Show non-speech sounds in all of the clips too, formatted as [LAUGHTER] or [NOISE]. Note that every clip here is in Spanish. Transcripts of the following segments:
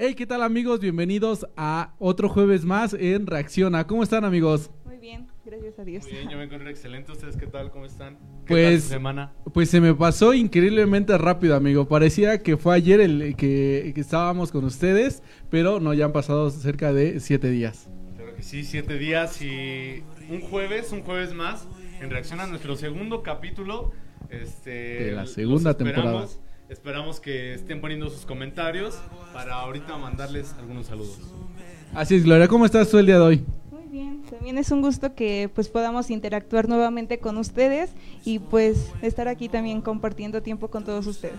Hey, ¿qué tal amigos? Bienvenidos a otro jueves más en Reacciona. ¿Cómo están amigos? Muy bien, gracias a Dios. Muy bien, yo me encuentro excelente. ¿Ustedes qué tal? ¿Cómo están? ¿Qué Pues- tal semana? Pues se me pasó increíblemente rápido, amigo. Parecía que fue ayer el que, que estábamos con ustedes, pero no, ya han pasado cerca de siete días. Claro que sí, siete días y un jueves, un jueves más, en reacción a nuestro segundo capítulo. Este, De la segunda esperamos. temporada. Esperamos que estén poniendo sus comentarios para ahorita mandarles algunos saludos. Así es, Gloria, ¿cómo estás tú el día de hoy? Muy bien, también es un gusto que pues podamos interactuar nuevamente con ustedes y pues estar aquí también compartiendo tiempo con todos ustedes.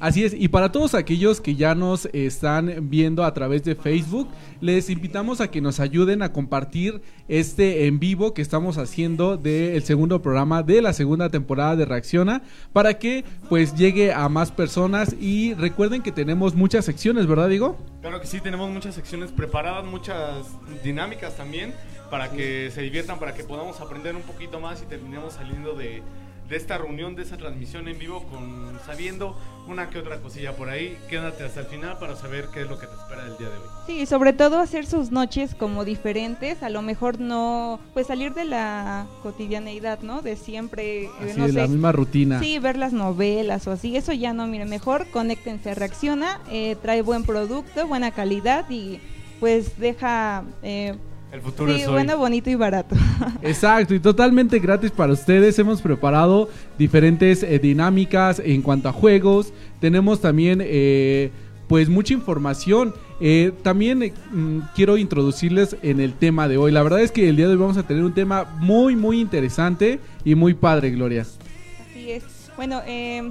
Así es, y para todos aquellos que ya nos están viendo a través de Facebook, les invitamos a que nos ayuden a compartir este en vivo que estamos haciendo del segundo programa de la segunda temporada de Reacciona para que pues llegue a más personas y recuerden que tenemos muchas secciones, ¿verdad, digo? Claro que sí, tenemos muchas secciones preparadas, muchas dinámicas también para que se diviertan, para que podamos aprender un poquito más y terminemos saliendo de, de esta reunión, de esta transmisión en vivo, con sabiendo una que otra cosilla por ahí. Quédate hasta el final para saber qué es lo que te espera el día de hoy. Sí, y sobre todo hacer sus noches como diferentes, a lo mejor no, pues salir de la cotidianeidad, ¿no? De siempre, eh, Así no es, sé, la misma rutina. Sí, ver las novelas o así, eso ya no, mire, mejor conéctense, reacciona, eh, trae buen producto, buena calidad y pues deja, eh, El futuro sí, es hoy. bueno, bonito y barato. [LAUGHS] Exacto, y totalmente gratis para ustedes. Hemos preparado diferentes eh, dinámicas en cuanto a juegos. Tenemos también, eh, pues, mucha información. Eh, también mm, quiero introducirles en el tema de hoy. La verdad es que el día de hoy vamos a tener un tema muy, muy interesante y muy padre, Gloria. Así es. Bueno, eh,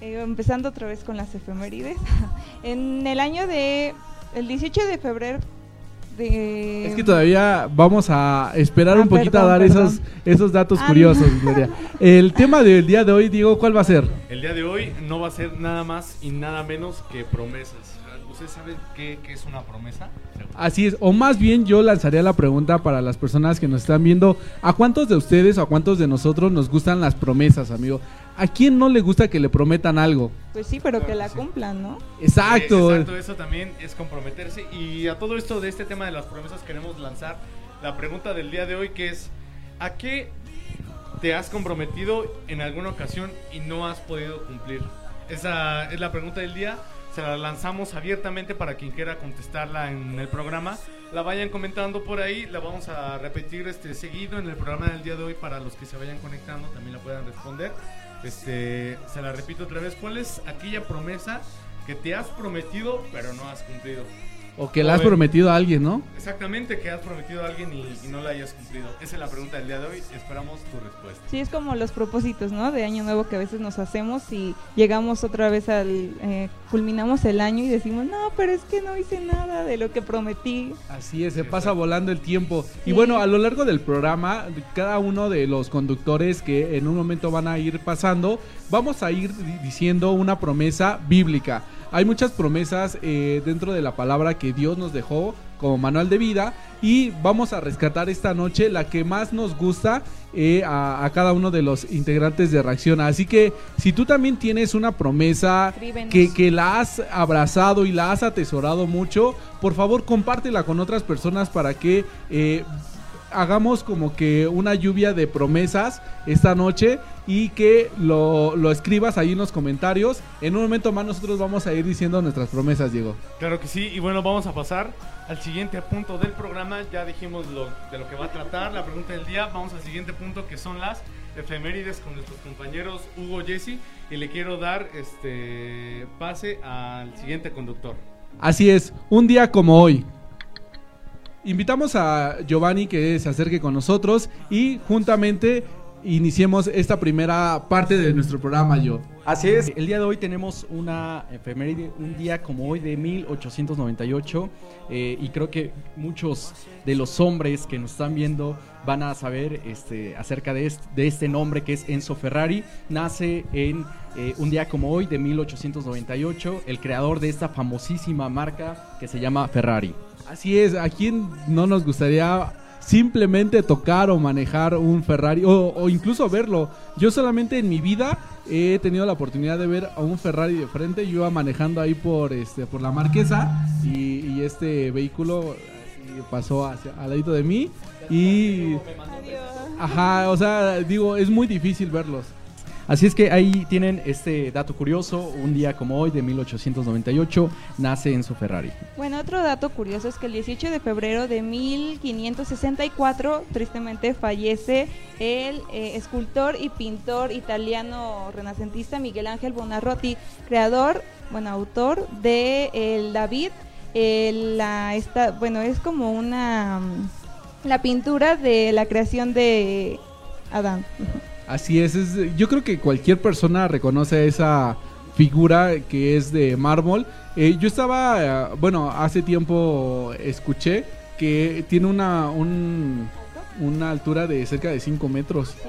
empezando otra vez con las efemérides. [LAUGHS] en el año de, el 18 de febrero de... Es que todavía vamos a esperar Ah, un poquito perdón, a dar perdón. esos, esos datos Ah, curiosos. Gloria. El tema del día de hoy, Diego, ¿cuál va a ser? El día de hoy no va a ser nada más y nada menos que promesas. ¿Ustedes saben qué, qué es una promesa? Así es, o más bien yo lanzaría la pregunta para las personas que nos están viendo, ¿a cuántos de ustedes o a cuántos de nosotros nos gustan las promesas, amigo? ¿A quién no le gusta que le prometan algo? Pues sí, pero que Claro la que sí. cumplan, ¿no? Exacto. Eh, exacto, eso también es comprometerse. Y a todo esto de este tema de las promesas queremos lanzar la pregunta del día de hoy que es ¿a qué te has comprometido en alguna ocasión y no has podido cumplir? Esa es la pregunta del día. Se la lanzamos abiertamente para quien quiera contestarla en el programa. La vayan comentando por ahí. La vamos a repetir este seguido en el programa del día de hoy para los que se vayan conectando también la puedan responder. Este, se la repito otra vez. ¿Cuál es aquella promesa que te has prometido pero no has cumplido? O que le has prometido a alguien, ¿no? Exactamente, que has prometido a alguien y, y no la hayas cumplido. Esa es la pregunta del día de hoy. Esperamos tu respuesta. Sí, es como los propósitos, ¿no? De año nuevo que a veces nos hacemos y llegamos otra vez al... eh, culminamos el año y decimos, no, pero es que no hice nada de lo que prometí. Así es, se Sí, pasa volando el tiempo. Y bueno, a lo largo del programa, cada uno de los conductores que en un momento van a ir pasando, vamos a ir di- diciendo una promesa bíblica. Hay muchas promesas eh, dentro de la palabra que Dios nos dejó como manual de vida y vamos a rescatar esta noche la que más nos gusta eh, a, a cada uno de los integrantes de Reacción. Así que si tú también tienes una promesa que la has abrazado y la has atesorado mucho, por favor compártela con otras personas para que eh, hagamos como que una lluvia de promesas esta noche y que lo, lo escribas ahí en los comentarios. En un momento más nosotros vamos a ir diciendo nuestras promesas, Diego. Claro que sí, y bueno, vamos a pasar al siguiente punto del programa. Ya dijimos lo, de lo que va a tratar la pregunta del día. Vamos al siguiente punto que son las efemérides con nuestros compañeros Hugo Jesse. Y le quiero dar este pase al siguiente conductor. Así es, un día como hoy. Invitamos a Giovanni que se acerque con nosotros y juntamente iniciemos esta primera parte de nuestro programa, yo. Así es, el día de hoy tenemos una efeméride, un día como hoy de 1898 eh, y creo que muchos de los hombres que nos están viendo van a saber este, acerca de este, nombre que es Enzo Ferrari. Nace en eh, un día como hoy de 1898, el creador de esta famosísima marca que se llama Ferrari. Así es, ¿a quién no nos gustaría simplemente tocar o manejar un Ferrari o, o incluso verlo. Yo solamente en mi vida he tenido la oportunidad de ver a un Ferrari de frente. Yo iba manejando ahí por este por la Marquesa y, y este vehículo eh, pasó hacia, al ladito de mí y ajá, o sea, digo, es muy difícil verlos. Así es que ahí tienen este dato curioso, un día como hoy de 1898 nace en su Ferrari. Bueno, otro dato curioso es que el 18 de febrero de 1564, tristemente, fallece el eh, escultor y pintor italiano renacentista Miguel Ángel Buonarroti, creador, bueno, autor de el David. el- la, esta, bueno, es como una mm, la pintura de la creación de Adán. Así es, es- yo creo que cualquier persona reconoce esa figura que es de mármol. Eh, yo estaba, eh, bueno, hace tiempo escuché que tiene una, un- una altura de cerca de 5 metros Sí,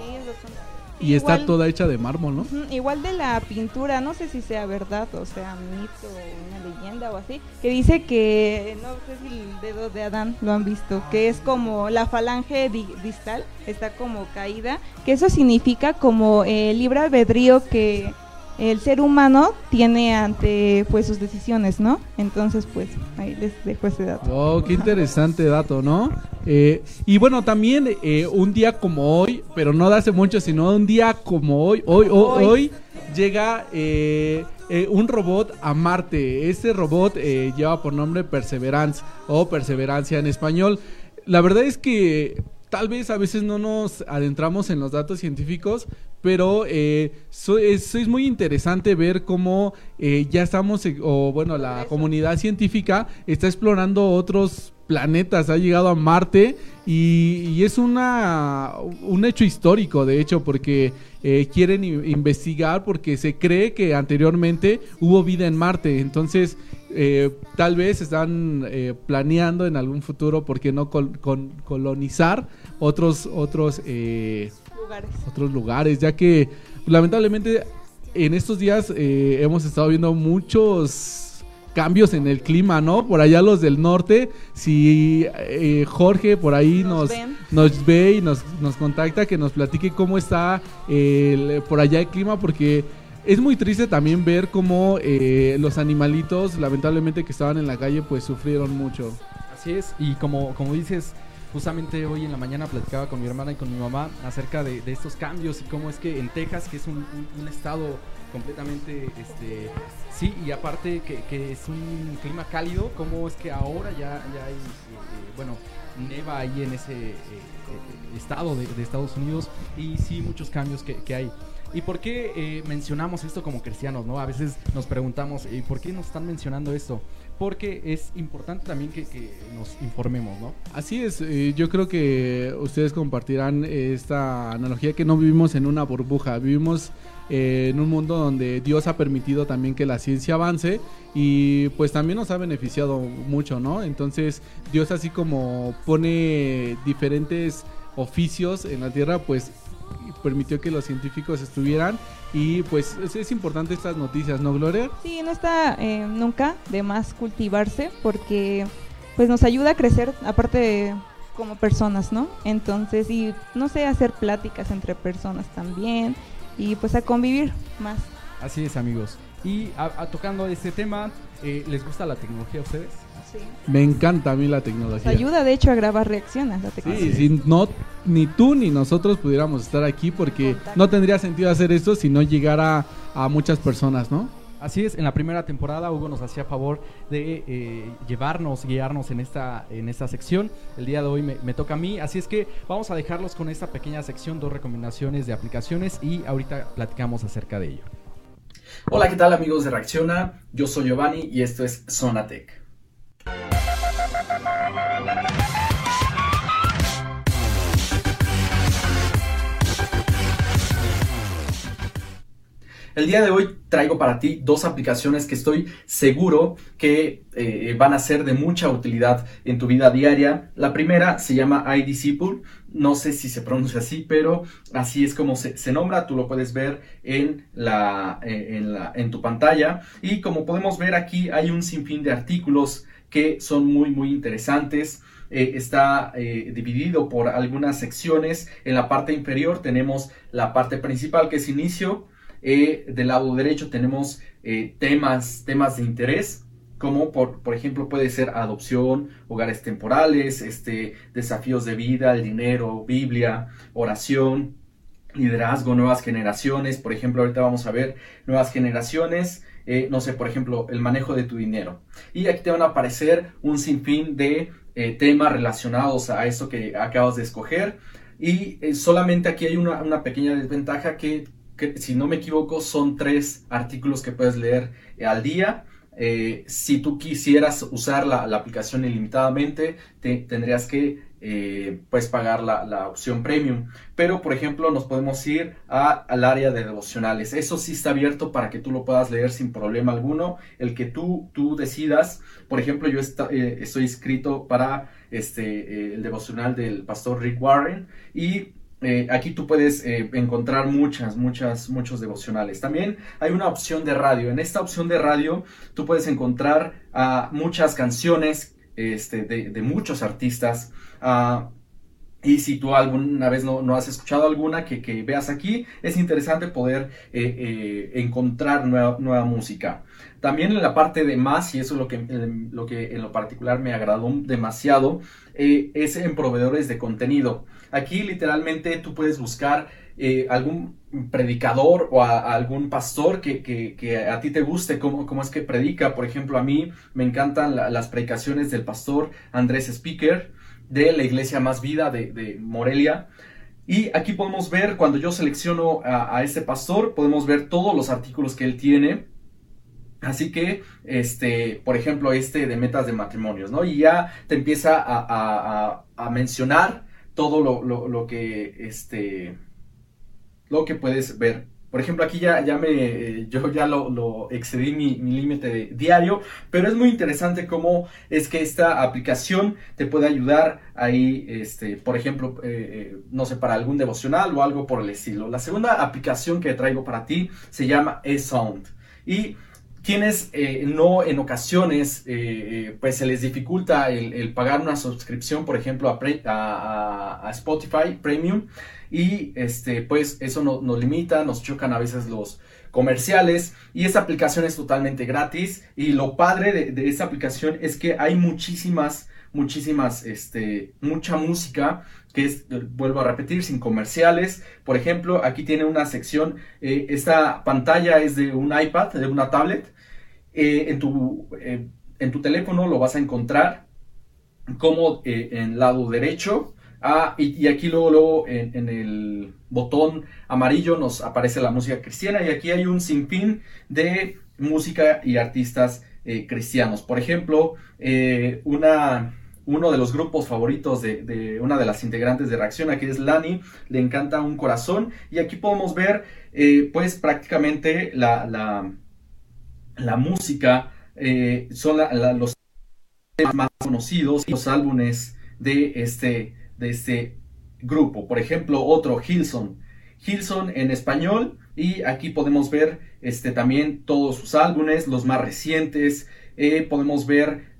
y está toda hecha de mármol, ¿no? Igual de la pintura, no sé si sea verdad o sea mito, una leyenda o así, que dice que, no sé si el dedo de Adán lo han visto, que es como la falange di- distal, está como caída, que eso significa como el libre albedrío que el ser humano tiene ante pues sus decisiones, ¿no? Entonces pues ahí les dejo ese dato. Oh, qué interesante dato, ¿no? Eh, y bueno, también eh, un día como hoy, pero no de hace mucho, sino un día como hoy, hoy, hoy, Hoy. llega eh, eh, un robot a Marte. Este robot eh, lleva por nombre Perseverance o Perseverancia en español. La verdad es que tal vez a veces no nos adentramos en los datos científicos, pero eh, so- es, es muy interesante ver cómo eh, ya estamos, eh, o bueno, la comunidad científica está explorando otros planetas, ha llegado a Marte y, y es una, un hecho histórico, de hecho, porque eh, quieren investigar porque se cree que anteriormente hubo vida en Marte, entonces eh, tal vez están eh, planeando en algún futuro, ¿por qué no col- con- colonizar otros, otros eh, Lugares. otros lugares, ya que lamentablemente en estos días eh, hemos estado viendo muchos cambios en el clima, ¿no? Por allá los del norte, si eh, Jorge por ahí Nos nos, ve y nos, nos contacta, que nos platique cómo está el- por allá el clima, porque es muy triste también ver cómo eh, los animalitos, lamentablemente que estaban en la calle, pues sufrieron mucho. Así es, y como, como dices, justamente hoy en la mañana platicaba con mi hermana y con mi mamá acerca de, estos cambios y cómo es que en Texas, que es un, estado completamente, este, sí, y aparte que, es un clima cálido, cómo es que ahora ya, hay, eh, bueno, neva ahí en ese eh, eh, estado de, Estados Unidos y sí muchos cambios que, que hay. ¿Y por qué eh, mencionamos esto como cristianos? ¿no? A veces nos preguntamos, ¿y por qué nos están mencionando esto? Porque es importante también que, nos informemos, ¿no? Así es, eh, yo creo que ustedes compartirán esta analogía que no vivimos en una burbuja, vivimos eh, en un mundo donde Dios ha permitido también que la ciencia avance y pues también nos ha beneficiado mucho, ¿no? Entonces Dios así como pone diferentes oficios en la tierra, pues permitió que los científicos estuvieran y pues es, es importante estas noticias, ¿no, Gloria? Sí, no está eh, nunca de más cultivarse porque pues nos ayuda a crecer aparte de como personas, ¿no? Entonces, y no sé, hacer pláticas entre personas también y pues a convivir más. Así es, amigos. Y a- a- tocando este tema, eh, ¿les gusta la tecnología a ustedes? Sí. Me encanta a mí la Nos tecnología. ayuda de hecho a grabar reacciones la Sí, si no, ni tú ni nosotros pudiéramos estar aquí porque Contacto. no tendría sentido hacer esto si no llegara a muchas personas, ¿no? Así es, en la primera temporada Hugo nos hacía favor de eh, llevarnos, guiarnos en esta, en esta sección. El día de hoy me, me toca a mí, así es que vamos a dejarlos con esta pequeña sección, dos recomendaciones de aplicaciones y ahorita platicamos acerca de ello. Hola, ¿qué tal amigos de Reacciona? Yo soy Giovanni y esto es Zonatec. El día de hoy traigo para ti dos aplicaciones que estoy seguro que eh, van a ser de mucha utilidad en tu vida diaria. La primera se llama iDisciple, no sé si se pronuncia así, pero así es como se, se nombra, tú lo puedes ver en, la, eh, en, la, en tu pantalla. Y como podemos ver aquí hay un sinfín de artículos que son muy muy interesantes. eh, está dividido por algunas secciones. En la parte inferior tenemos la parte principal que es inicio. Del lado derecho tenemos temas, temas de interés como por, por, ejemplo puede ser adopción, hogares temporales, este, desafíos de vida, el dinero, Biblia, oración, liderazgo, nuevas generaciones. Por ejemplo, ahorita vamos a ver nuevas generaciones. Eh, no sé, por ejemplo, el manejo de tu dinero. Y aquí te van a aparecer un sinfín de eh, temas relacionados a eso que acabas de escoger. Y eh, solamente aquí hay una, una pequeña desventaja que, si no me equivoco, son tres artículos que puedes leer al día. Eh, si tú quisieras usar la, aplicación ilimitadamente, tendrías que eh, pues pagar la, opción premium. Pero, por ejemplo, nos podemos ir al área de devocionales. Eso sí está abierto para que tú lo puedas leer sin problema alguno. El que tú, tú decidas. Por ejemplo, yo eh, estoy inscrito para este, el devocional del pastor Rick Warren y eh, aquí tú puedes eh, encontrar muchas, muchas, muchos devocionales. También hay una opción de radio. En esta opción de radio tú puedes encontrar muchas canciones este, de, muchos artistas. Y si tú alguna vez no, has escuchado alguna que, veas aquí, es interesante poder eh, encontrar nueva, nueva, música. También en la parte de más, y eso es lo que, lo que en lo particular me agradó demasiado, es en proveedores de contenido. Aquí literalmente tú puedes buscar eh, algún predicador o algún pastor que, a ti te guste cómo, cómo, es que predica. Por ejemplo, a mí me encantan las predicaciones del pastor Andrés Speaker de la iglesia Más Vida de, Morelia. Y aquí podemos ver, cuando yo selecciono a, ese pastor, podemos ver todos los artículos que él tiene. Así que, este, por ejemplo, este de metas de matrimonios, ¿no? Y ya te empieza a, a mencionar todo lo, que este lo que puedes ver. Por ejemplo, aquí ya, ya me, yo ya lo, excedí mi, límite diario, pero es muy interesante cómo es que esta aplicación te puede ayudar ahí, este, por ejemplo, eh, eh, no sé, para algún devocional o algo por el estilo. La segunda aplicación que traigo para ti se llama eSound y quienes eh, no en ocasiones eh, eh, pues se les dificulta el, pagar una suscripción por ejemplo a, Spotify Premium y este pues eso nos limita nos chocan a veces los comerciales y esa aplicación es totalmente gratis y lo padre de, de esa aplicación es que hay muchísimas muchísimas este mucha música que es, vuelvo a repetir, sin comerciales. Por ejemplo, aquí tiene una sección, esta pantalla es de un iPad, de una tablet, eh, en, tu, eh, en tu teléfono lo vas a encontrar como eh, en lado derecho. Ah, y, aquí luego, en, el botón amarillo nos aparece la música cristiana y aquí hay un sinfín de música y artistas cristianos. Por ejemplo, una, uno de los grupos favoritos de, una de las integrantes de Reacción, aquí es Lani, le encanta un corazón y aquí podemos ver pues prácticamente la la música, eh, son los temas más conocidos, los álbumes de este, de este grupo. Por ejemplo, otro, Hilson. Hilson en español y aquí podemos ver este, también todos sus álbumes, los más recientes. Eh, podemos ver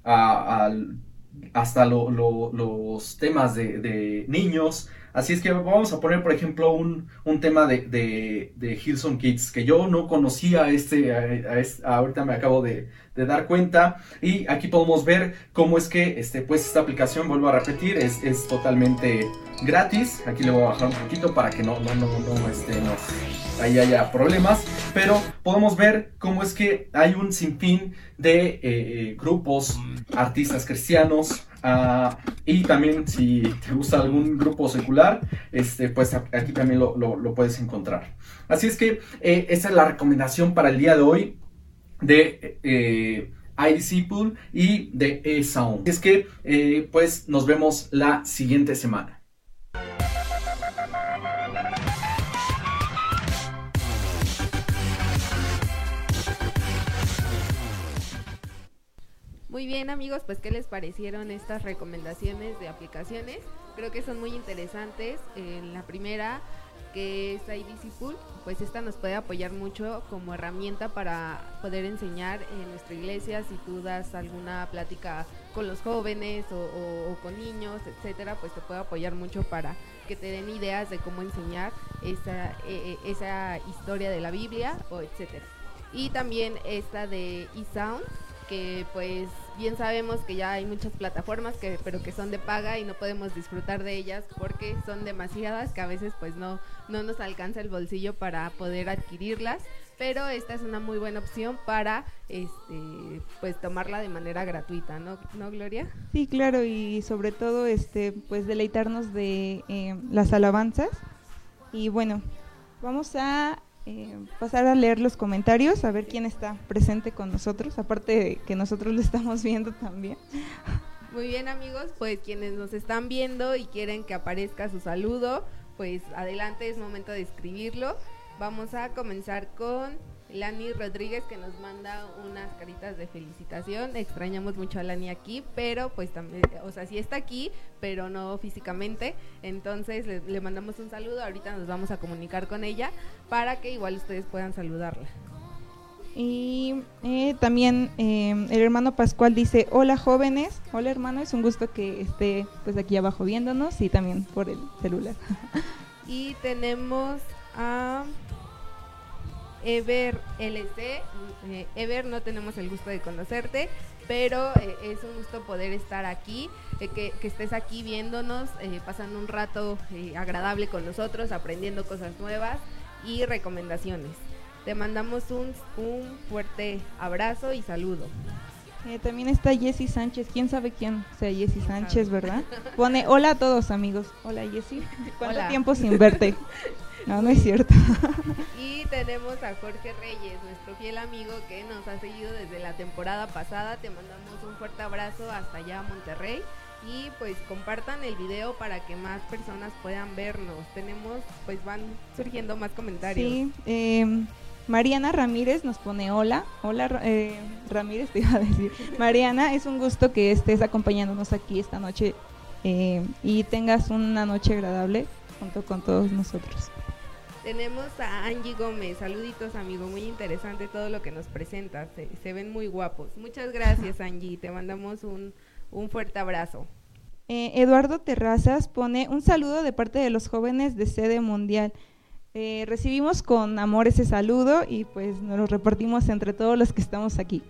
hasta los temas de niños, Así es que vamos a poner, por ejemplo, un, tema de, de, de, Hillsong Kids que yo no conocía este, ahorita me acabo de, dar cuenta. Y aquí podemos ver cómo es que este, pues, esta aplicación, vuelvo a repetir, es, es totalmente gratis. Aquí le voy a bajar un poquito para que no, no, no, no, este, ahí haya problemas. Pero podemos ver cómo es que hay un sinfín de eh, eh, grupos, artistas cristianos, Ah, y también si te gusta algún grupo secular, este, pues aquí también lo, puedes encontrar. Así es que eh, esa es la recomendación para el día de hoy de eh, Pool y de E-Sound. Es que eh, pues nos vemos la siguiente semana. Muy bien amigos, pues ¿qué les parecieron estas recomendaciones de aplicaciones? Creo que son muy interesantes. En la primera que es iDisciple, pues esta nos puede apoyar mucho como herramienta para poder enseñar en nuestra iglesia si tú das alguna plática con los jóvenes o, con niños, etcétera, pues te puede apoyar mucho para que te den ideas de cómo enseñar esa, e, e, esa historia de la Biblia o etcétera. Y también esta de eSound, que pues bien sabemos que ya hay muchas plataformas que pero que son de paga y no podemos disfrutar de ellas porque son demasiadas que a veces pues no no nos alcanza el bolsillo para poder adquirirlas. Pero esta es una muy buena opción para este pues tomarla de manera gratuita no no Gloria sí claro y sobre todo este pues deleitarnos de eh, las alabanzas. Y bueno vamos a eh, pasar a leer los comentarios, a ver quién está presente con nosotros, aparte de que nosotros lo estamos viendo también. Muy bien amigos, pues quienes nos están viendo y quieren que aparezca su saludo, pues adelante es momento de escribirlo. Vamos a comenzar con Lani Rodríguez que nos manda unas caritas de felicitación. Extrañamos mucho a Lani aquí, pero pues también, o sea, sí está aquí, pero no físicamente. Entonces le, mandamos un saludo. Ahorita nos vamos a comunicar con ella para que igual ustedes puedan saludarla. Y eh, también eh, el hermano Pascual dice, hola jóvenes, hola hermano, es un gusto que esté pues aquí abajo viéndonos y también por el celular. y tenemos a... Ever LC. Eh, Ever, no tenemos el gusto de conocerte, pero eh, es un gusto poder estar aquí, eh, que, estés aquí viéndonos, pasando un rato agradable con nosotros, aprendiendo cosas nuevas y recomendaciones. Te mandamos un, un fuerte abrazo y saludo. también está Jessy Sánchez. ¿Quién sabe quién sea Jessy Sánchez, verdad? Pone hola a todos, amigos. Hola, Jessy. [LAUGHS] ¿Cuánto tiempo sin verte? [LAUGHS] No, no es cierto. [LAUGHS] Y tenemos a Jorge Reyes, nuestro fiel amigo que nos ha seguido desde la temporada pasada. Te mandamos un fuerte abrazo hasta allá a Monterrey. Y pues compartan el video para que más personas puedan vernos. Tenemos, pues van surgiendo más comentarios. Sí, em, Mariana Ramírez nos pone hola. Hola eh, Ramírez, [LAUGHS] te iba a decir. Mariana, es un gusto que estés acompañándonos aquí esta noche eh, y tengas una noche agradable junto con todos nosotros. Tenemos a Angie Gómez. Saluditos, amigo. Muy interesante todo lo que nos presenta. Se, ven muy guapos. Muchas gracias, Angie. Te mandamos un, fuerte abrazo. Eh, Eduardo Terrazas pone un saludo de parte de los jóvenes de sede mundial. Eh, recibimos con amor ese saludo y pues nos lo repartimos entre todos los que estamos aquí.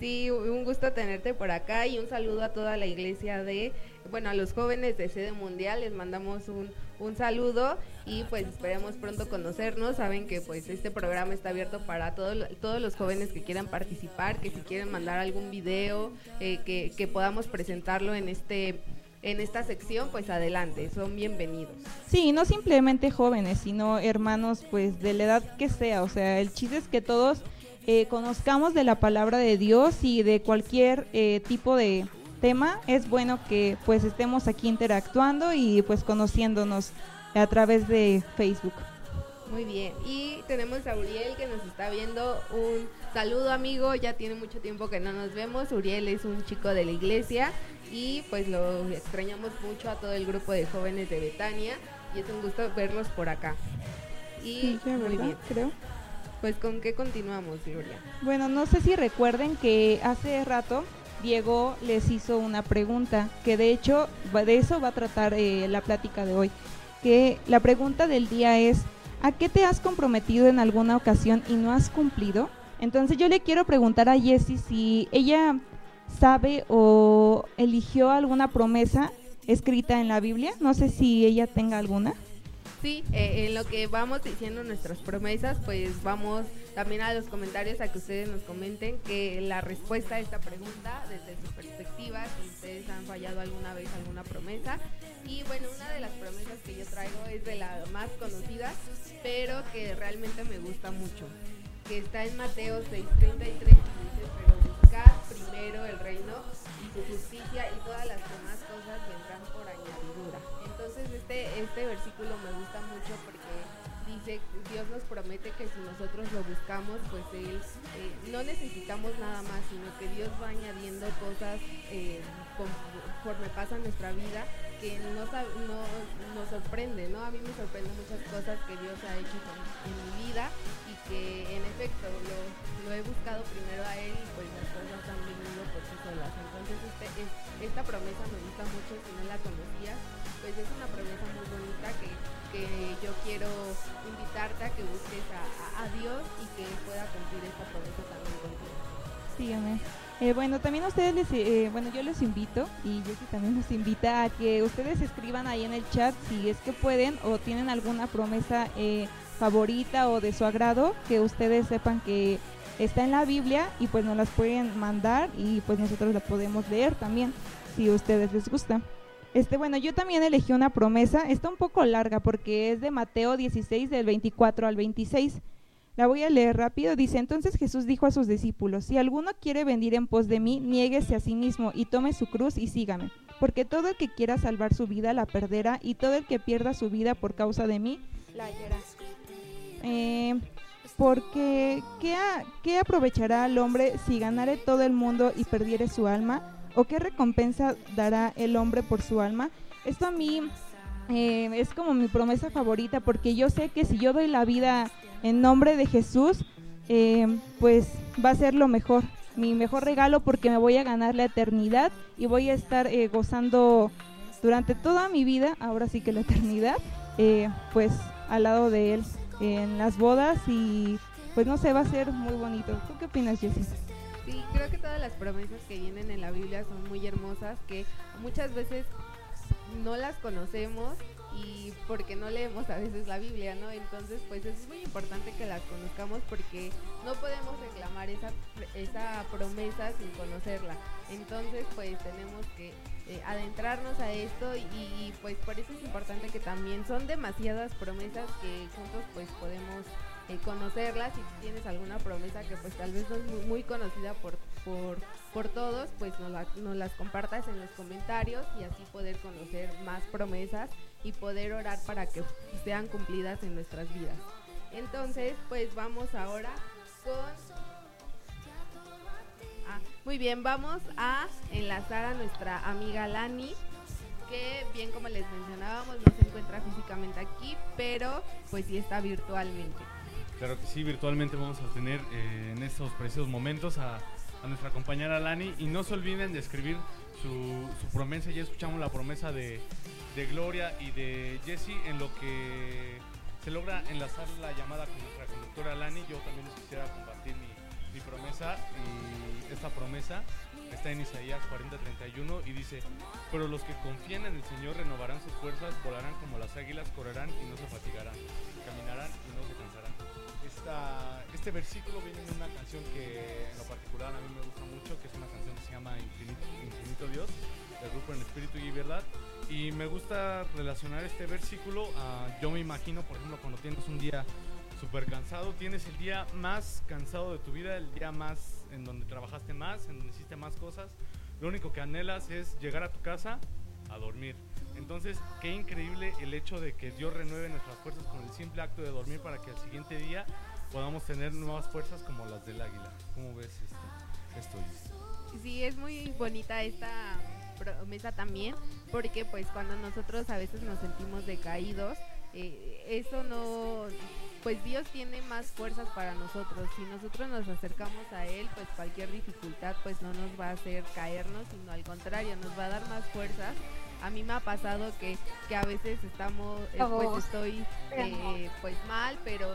Sí, un gusto tenerte por acá y un saludo a toda la iglesia de, bueno, a los jóvenes de sede mundial. Les mandamos un, un saludo y pues esperemos pronto conocernos. Saben que pues este programa está abierto para todos los jóvenes que quieran participar, que si quieren mandar algún video, eh, que, que podamos presentarlo en este en esta sección, pues adelante, son bienvenidos. Sí, no simplemente jóvenes, sino hermanos, pues de la edad que sea. O sea, el chiste es que todos eh, conozcamos de la palabra de Dios y de cualquier eh, tipo de, tema, es bueno que pues estemos aquí interactuando y pues conociéndonos a través de Facebook. Muy bien, y tenemos a Uriel que nos está viendo. Un saludo amigo, ya tiene mucho tiempo que no nos vemos. Uriel es un chico de la iglesia y pues lo extrañamos mucho a todo el grupo de jóvenes de Betania y es un gusto verlos por acá. Y muy bien, creo. Pues con qué continuamos, Gloria. Bueno, no sé si recuerden que hace rato Diego les hizo una pregunta, que de hecho de eso va a tratar eh, la plática de hoy. Que la pregunta del día es, ¿a qué te has comprometido en alguna ocasión y no has cumplido? Entonces yo le quiero preguntar a Jessie si ella sabe o eligió alguna promesa escrita en la Biblia. No sé si ella tenga alguna. Sí, eh, en lo que vamos diciendo nuestras promesas, pues vamos también a los comentarios a que ustedes nos comenten que la respuesta a esta pregunta desde su perspectiva, si ustedes han fallado alguna vez alguna promesa. Y bueno, una de las promesas que yo traigo es de las más conocidas, pero que realmente me gusta mucho, que está en Mateo 6:33 y dice, pero buscad primero el reino y su justicia y todas las demás este, este versículo me gusta mucho porque dice, Dios nos promete que si nosotros lo buscamos, pues Él, eh, no necesitamos nada más, sino que Dios va añadiendo cosas eh, conforme pasa nuestra vida que no, no, nos sorprende, ¿no? A mí me sorprende muchas cosas que Dios ha hecho en, mi vida y que en efecto lo, he buscado primero a Él y pues las cosas han venido por sí solas. Entonces este, esta promesa me gusta mucho, si no la conocías, pues es una promesa muy bonita que, que yo quiero invitarte a que busques a, a, Dios y que pueda cumplir esta promesa también contigo. Sígueme. Eh, bueno, también ustedes les, eh, bueno, yo les invito y Jessy también los invita a que ustedes escriban ahí en el chat si es que pueden o tienen alguna promesa eh, favorita o de su agrado que ustedes sepan que está en la Biblia y pues nos las pueden mandar y pues nosotros la podemos leer también si a ustedes les gusta. Este, bueno, yo también elegí una promesa, está un poco larga porque es de Mateo 16 del 24 al 26. La voy a leer rápido. Dice, entonces Jesús dijo a sus discípulos, si alguno quiere venir en pos de mí, niéguese a sí mismo y tome su cruz y sígame. Porque todo el que quiera salvar su vida la perderá y todo el que pierda su vida por causa de mí la hallará. Eh, porque ¿qué, ¿qué aprovechará al hombre si ganare todo el mundo y perdiere su alma? ¿O qué recompensa dará el hombre por su alma? Esto a mí eh, es como mi promesa favorita porque yo sé que si yo doy la vida en nombre de Jesús, eh, pues va a ser lo mejor, mi mejor regalo porque me voy a ganar la eternidad y voy a estar eh, gozando durante toda mi vida, ahora sí que la eternidad, eh, pues al lado de Él en las bodas y pues no sé, va a ser muy bonito. ¿Tú qué opinas, Jessie? Sí, creo que todas las promesas que vienen en la Biblia son muy hermosas, que muchas veces no las conocemos y porque no leemos a veces la Biblia, ¿no? Entonces, pues es muy importante que las conozcamos porque no podemos reclamar esa, esa promesa sin conocerla. Entonces, pues tenemos que eh, adentrarnos a esto y, pues por eso es importante que también son demasiadas promesas que juntos pues podemos eh, conocerlas. Si tienes alguna promesa que pues tal vez no es muy, conocida por, por, por todos, pues nos, nos las compartas en los comentarios y así poder conocer más promesas y poder orar para que sean cumplidas en nuestras vidas. Entonces, pues vamos ahora con... Ah, muy bien, vamos a enlazar a nuestra amiga Lani, que bien como les mencionábamos, no se encuentra físicamente aquí, pero pues sí está virtualmente. Claro que sí, virtualmente vamos a tener eh, en estos preciosos momentos a, nuestra compañera Lani y no se olviden de escribir su promesa, ya escuchamos la promesa de, de Gloria y de Jesse en lo que se logra enlazar la llamada con nuestra conductora Lani. Yo también les quisiera compartir mi, promesa y esta promesa está en Isaías 40:31 y dice, pero los que confían en el Señor renovarán sus fuerzas, volarán como las águilas, correrán y no se fatigarán, caminarán y no se cansarán. este versículo viene de una canción que en lo particular a mí me gusta mucho, que es una canción que se llama Infinito, Infinito Dios, del grupo En Espíritu y Verdad. Y me gusta relacionar este versículo a, yo me imagino, por ejemplo, cuando tienes un día súper cansado, tienes el día más cansado de tu vida, el día más en donde trabajaste más, en donde hiciste más cosas. Lo único que anhelas es llegar a tu casa a dormir. Entonces, qué increíble el hecho de que Dios renueve nuestras fuerzas con el simple acto de dormir para que al siguiente día podamos tener nuevas fuerzas como las del águila. ¿Cómo ves esto? esto sí, es muy bonita esta promesa también, porque pues cuando nosotros a veces nos sentimos decaídos, eh, eso no, pues Dios tiene más fuerzas para nosotros. Si nosotros nos acercamos a Él, pues cualquier dificultad pues no nos va a hacer caernos, sino al contrario, nos va a dar más fuerzas. A mí me ha pasado que, que a veces estamos, eh, pues estoy eh, pues mal, pero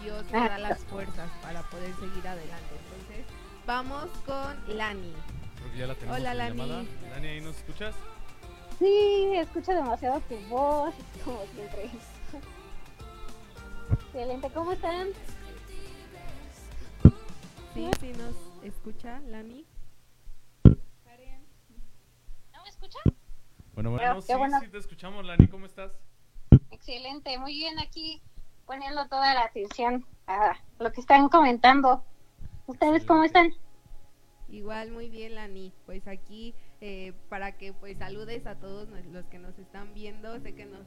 Dios me da las fuerzas para poder seguir adelante. Entonces, vamos con Lani. Hola, Lani. Lani, ¿ahí nos escuchas? Sí, escucho demasiado tu voz, [LAUGHS] como siempre. Excelente, ¿cómo están? Sí, sí nos escucha, Lani. ¿No me escucha? Bueno, bueno, sí, sí te escuchamos, Lani, ¿cómo estás? Excelente, muy bien aquí poniendo toda la atención a lo que están comentando. ¿Ustedes cómo están? Igual, muy bien, Lani. Pues aquí eh, para que pues saludes a todos los que nos están viendo. Sé que nos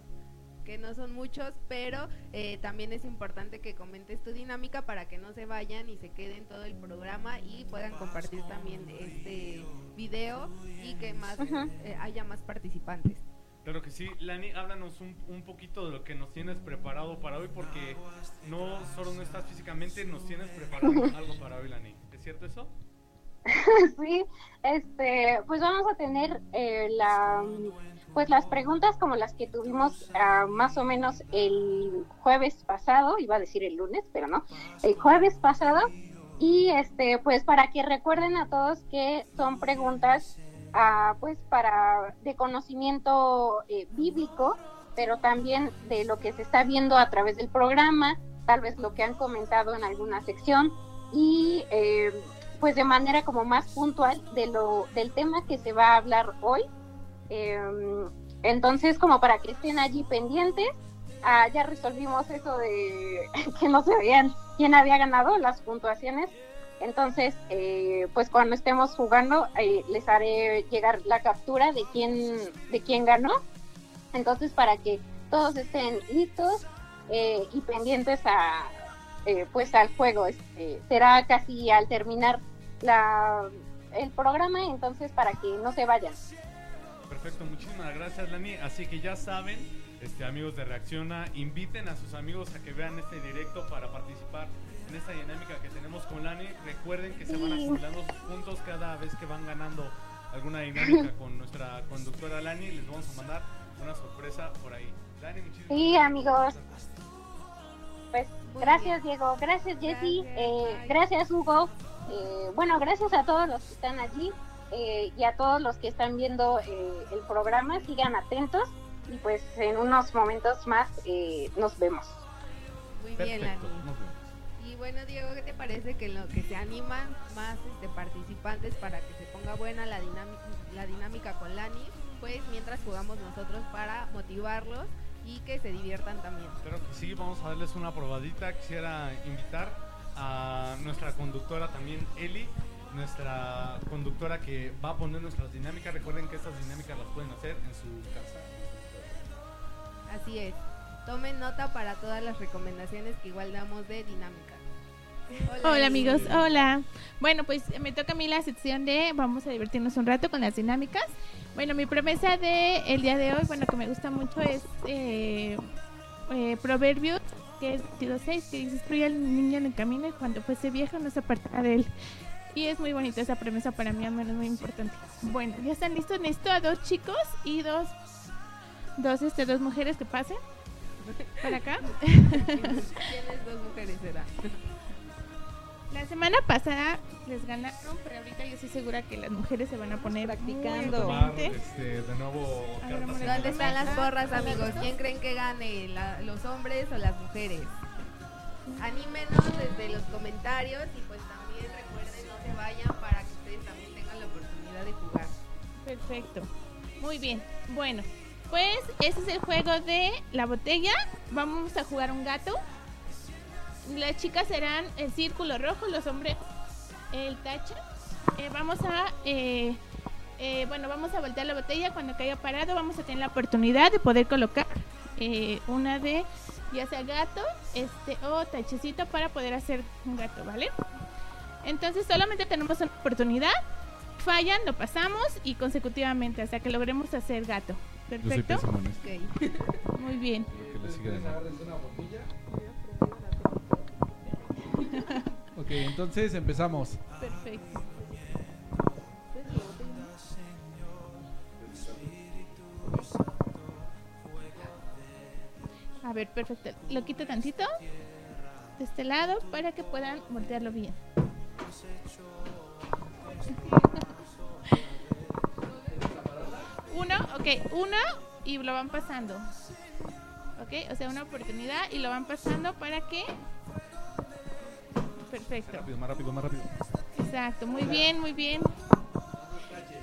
que no son muchos, pero eh, también es importante que comentes tu dinámica para que no se vayan y se queden todo el programa y puedan compartir también este video y que más eh, haya más participantes. Claro que sí. Lani, háblanos un, un poquito de lo que nos tienes preparado para hoy, porque no solo no estás físicamente, nos tienes preparado [LAUGHS] algo para hoy, Lani. ¿Es cierto eso? [LAUGHS] sí, este, pues vamos a tener eh, la, pues las preguntas como las que tuvimos ah, más o menos el jueves pasado, iba a decir el lunes, pero no, el jueves pasado, y este, pues para que recuerden a todos que son preguntas, ah, pues para de conocimiento eh, bíblico, pero también de lo que se está viendo a través del programa, tal vez lo que han comentado en alguna sección. Y eh, pues de manera como más puntual de lo del tema que se va a hablar hoy. Em, entonces, como para que estén allí pendientes, ah, ya resolvimos eso de [LAUGHS] que no se veían quién había ganado las puntuaciones. Entonces, eh, pues cuando estemos jugando, eh, les haré llegar la captura de quién, de quién ganó. Entonces, para que todos estén listos eh, y pendientes a, pues al juego. Este, será casi al terminar la, el programa, entonces para que no se vayan. Perfecto, muchísimas gracias Lani. Así que ya saben, este, amigos de Reacciona, inviten a sus amigos a que vean este directo para participar en esta dinámica que tenemos con Lani. Recuerden que se van acumulando sus puntos cada vez que van ganando alguna dinámica [LAUGHS] con nuestra conductora Lani. Les vamos a mandar una sorpresa por ahí. Lani, muchísimas sí, amigos. Pues gracias Diego, gracias Jessy, eh, gracias Hugo. Eh, bueno, gracias a todos los que están allí eh, y a todos los que están viendo eh, el programa. Sigan atentos y pues en unos momentos más nos vemos. Muy bien, Lani. Y bueno, Diego, ¿qué te parece que lo que se animan más este, participantes para que se ponga buena la dinámica, la dinámica con Lani? Pues mientras jugamos nosotros para motivarlos y que se diviertan también. Espero que sí, vamos a darles una probadita. Quisiera invitar a nuestra conductora también, Eli, nuestra conductora que va a poner nuestras dinámicas. Recuerden que estas dinámicas las pueden hacer en su casa. Así es. Tomen nota para todas las recomendaciones que igual damos de dinámica. Hola, amigos, hola. Bueno, pues me toca a mí la sección de vamos a divertirnos un rato con las dinámicas. Bueno, mi promesa de el día de hoy, bueno, que me gusta mucho es eh, eh, Proverbios que es 22.6, que dice, instruye al niño en el camino y cuando fuese viejo no se apartará de él. Y es muy bonita esa premisa para mí, al menos muy importante. Bueno, ya están listos. Necesito a dos chicos y dos, dos, este, dos mujeres que pasen para acá. [LAUGHS] ¿Quiénes dos mujeres será? La semana pasada les ganaron, pero ahorita yo estoy segura que las mujeres se van a poner practicando. Tomar, este, de nuevo ¿Dónde están las porras, amigos? ¿Quién creen que gane? la- ¿Los hombres o las mujeres? Anímenos desde los comentarios y pues también recuerden no se vayan para que ustedes también tengan la oportunidad de jugar. Perfecto. Muy bien. Bueno, pues ese es el juego de la botella. Vamos a jugar un gato. Las chicas serán el círculo rojo, los hombres el tacha. Eh, vamos a eh, eh, bueno, vamos a voltear la botella cuando caiga parado. Vamos a tener la oportunidad de poder colocar eh, una de ya sea gato, este o tachecito para poder hacer un gato, ¿vale? Entonces solamente tenemos una oportunidad fallan, lo pasamos y consecutivamente hasta que logremos hacer gato. Yo soy Perfecto. Ok. [LAUGHS] Muy bien. Creo que le entonces empezamos. Perfecto. A ver, perfecto. Lo quito tantito de este lado para que puedan voltearlo bien. Uno, ok, uno y lo van pasando. Ok, o sea, una oportunidad y lo van pasando para que... Perfecto. Rápido, más rápido, más rápido. Exacto, muy bien, muy bien.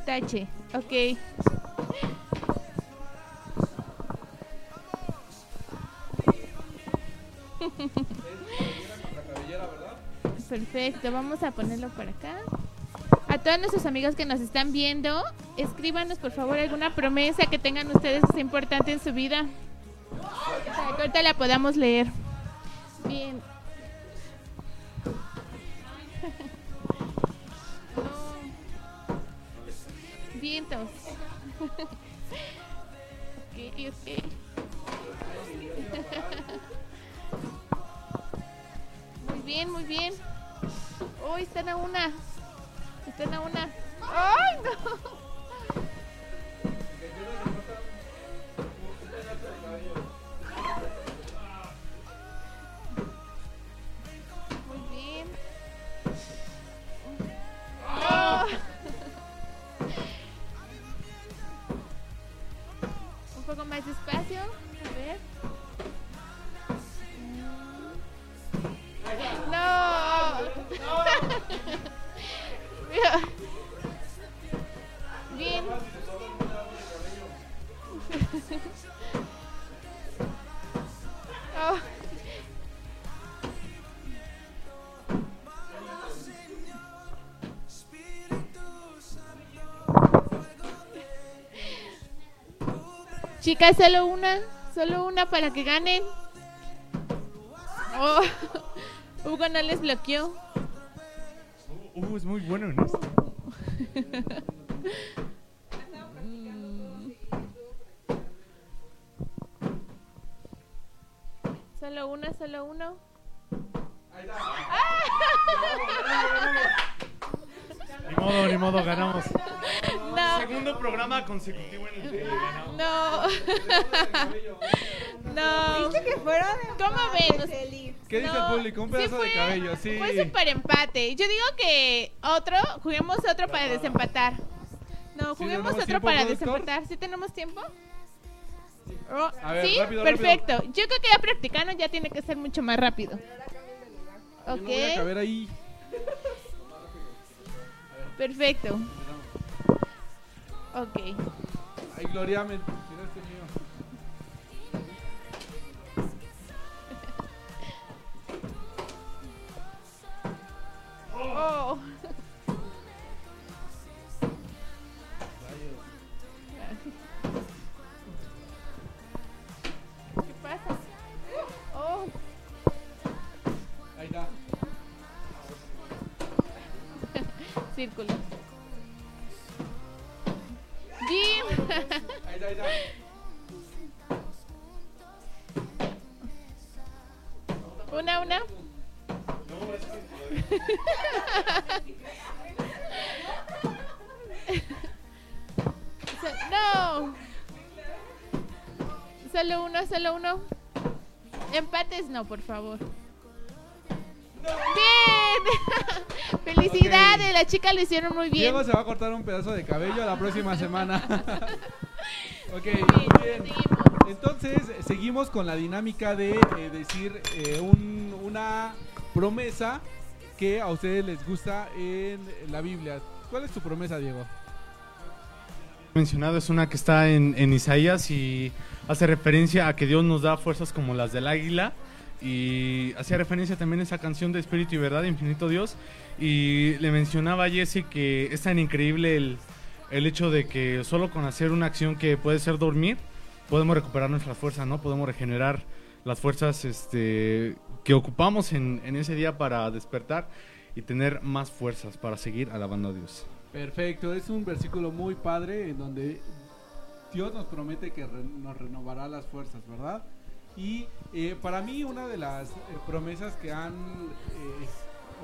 Tache, ok. [LAUGHS] Perfecto, vamos a ponerlo por acá. A todos nuestros amigos que nos están viendo, escríbanos por favor alguna promesa que tengan ustedes que sea importante en su vida. Para que ahorita la podamos leer. Chicas, solo una, solo una para que ganen. Oh, [LAUGHS] Hugo no les bloqueó. Uh, es muy bueno en esto. [LAUGHS] Solo una, solo uno. Ni modo, ni modo, ganamos. [LAUGHS] No. Segundo programa consecutivo en el [LAUGHS] que ganamos. No. No. ¿Viste que fueron ¿Cómo ven? ¿Qué dice No, el público? Un sí pedazo de cabello, sí. Fue super empate. Yo digo que otro, juguemos otro para desempatar. No, ¿Sí juguemos otro tiempo, para desempatar. ¿Sí tenemos tiempo? Oh, A ver, sí, rápido, perfecto. Yo creo que ya practicaron, ya tiene que ser mucho más rápido. No voy a Ok, caber ahí. perfecto. Ok. Ay, Gloria, me tiraste mío. Oh. ¿Qué pasa? Oh. Ahí está. [LAUGHS] Círculo. Ahí está, ahí está. Una, una. [LAUGHS] No. Solo uno, solo uno. Empates no, por favor. Bien. [LAUGHS] Felicidades, la chica lo hicieron muy bien. Diego se va a cortar un pedazo de cabello la próxima semana. [LAUGHS] ok, Bien, muy bien. seguimos. Entonces, seguimos con la dinámica de eh, decir eh, un- una promesa que a ustedes les gusta en la Biblia. ¿Cuál es tu promesa, Diego? mencionado es una que está en, en Isaías y hace referencia a que Dios nos da fuerzas como las del águila y hacía referencia también a esa canción de Espíritu y Verdad, Infinito Dios y le mencionaba a Jesse que es tan increíble el, el hecho de que solo con hacer una acción que puede ser dormir podemos recuperar nuestra fuerza, ¿no? Podemos regenerar las fuerzas este, que ocupamos en, en ese día para despertar y tener más fuerzas para seguir alabando a Dios. Perfecto, es un versículo muy padre en donde Dios nos promete que nos renovará las fuerzas, ¿verdad? Y eh, para mí una de las eh, promesas que han, eh,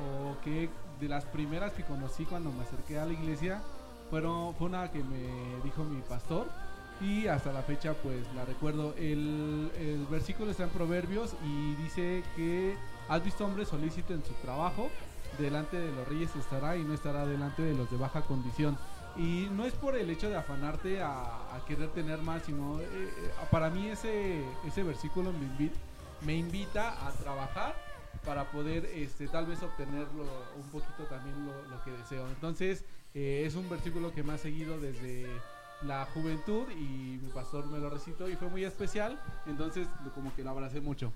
o que de las primeras que conocí cuando me acerqué a la iglesia, fueron, fue una que me dijo mi pastor y hasta la fecha pues la recuerdo. El, el versículo está en Proverbios y dice que has visto hombre solícito en su trabajo, delante de los reyes estará y no estará delante de los de baja condición. Y no es por el hecho de afanarte a, querer tener más, sino eh, eh, para mí ese, ese versículo me, invi- me invita a trabajar para poder este, tal vez obtener lo- un poquito también lo, lo que deseo. Entonces eh, es un versículo que me ha seguido desde la juventud y mi pastor me lo recitó y fue muy especial, entonces como que lo abracé mucho.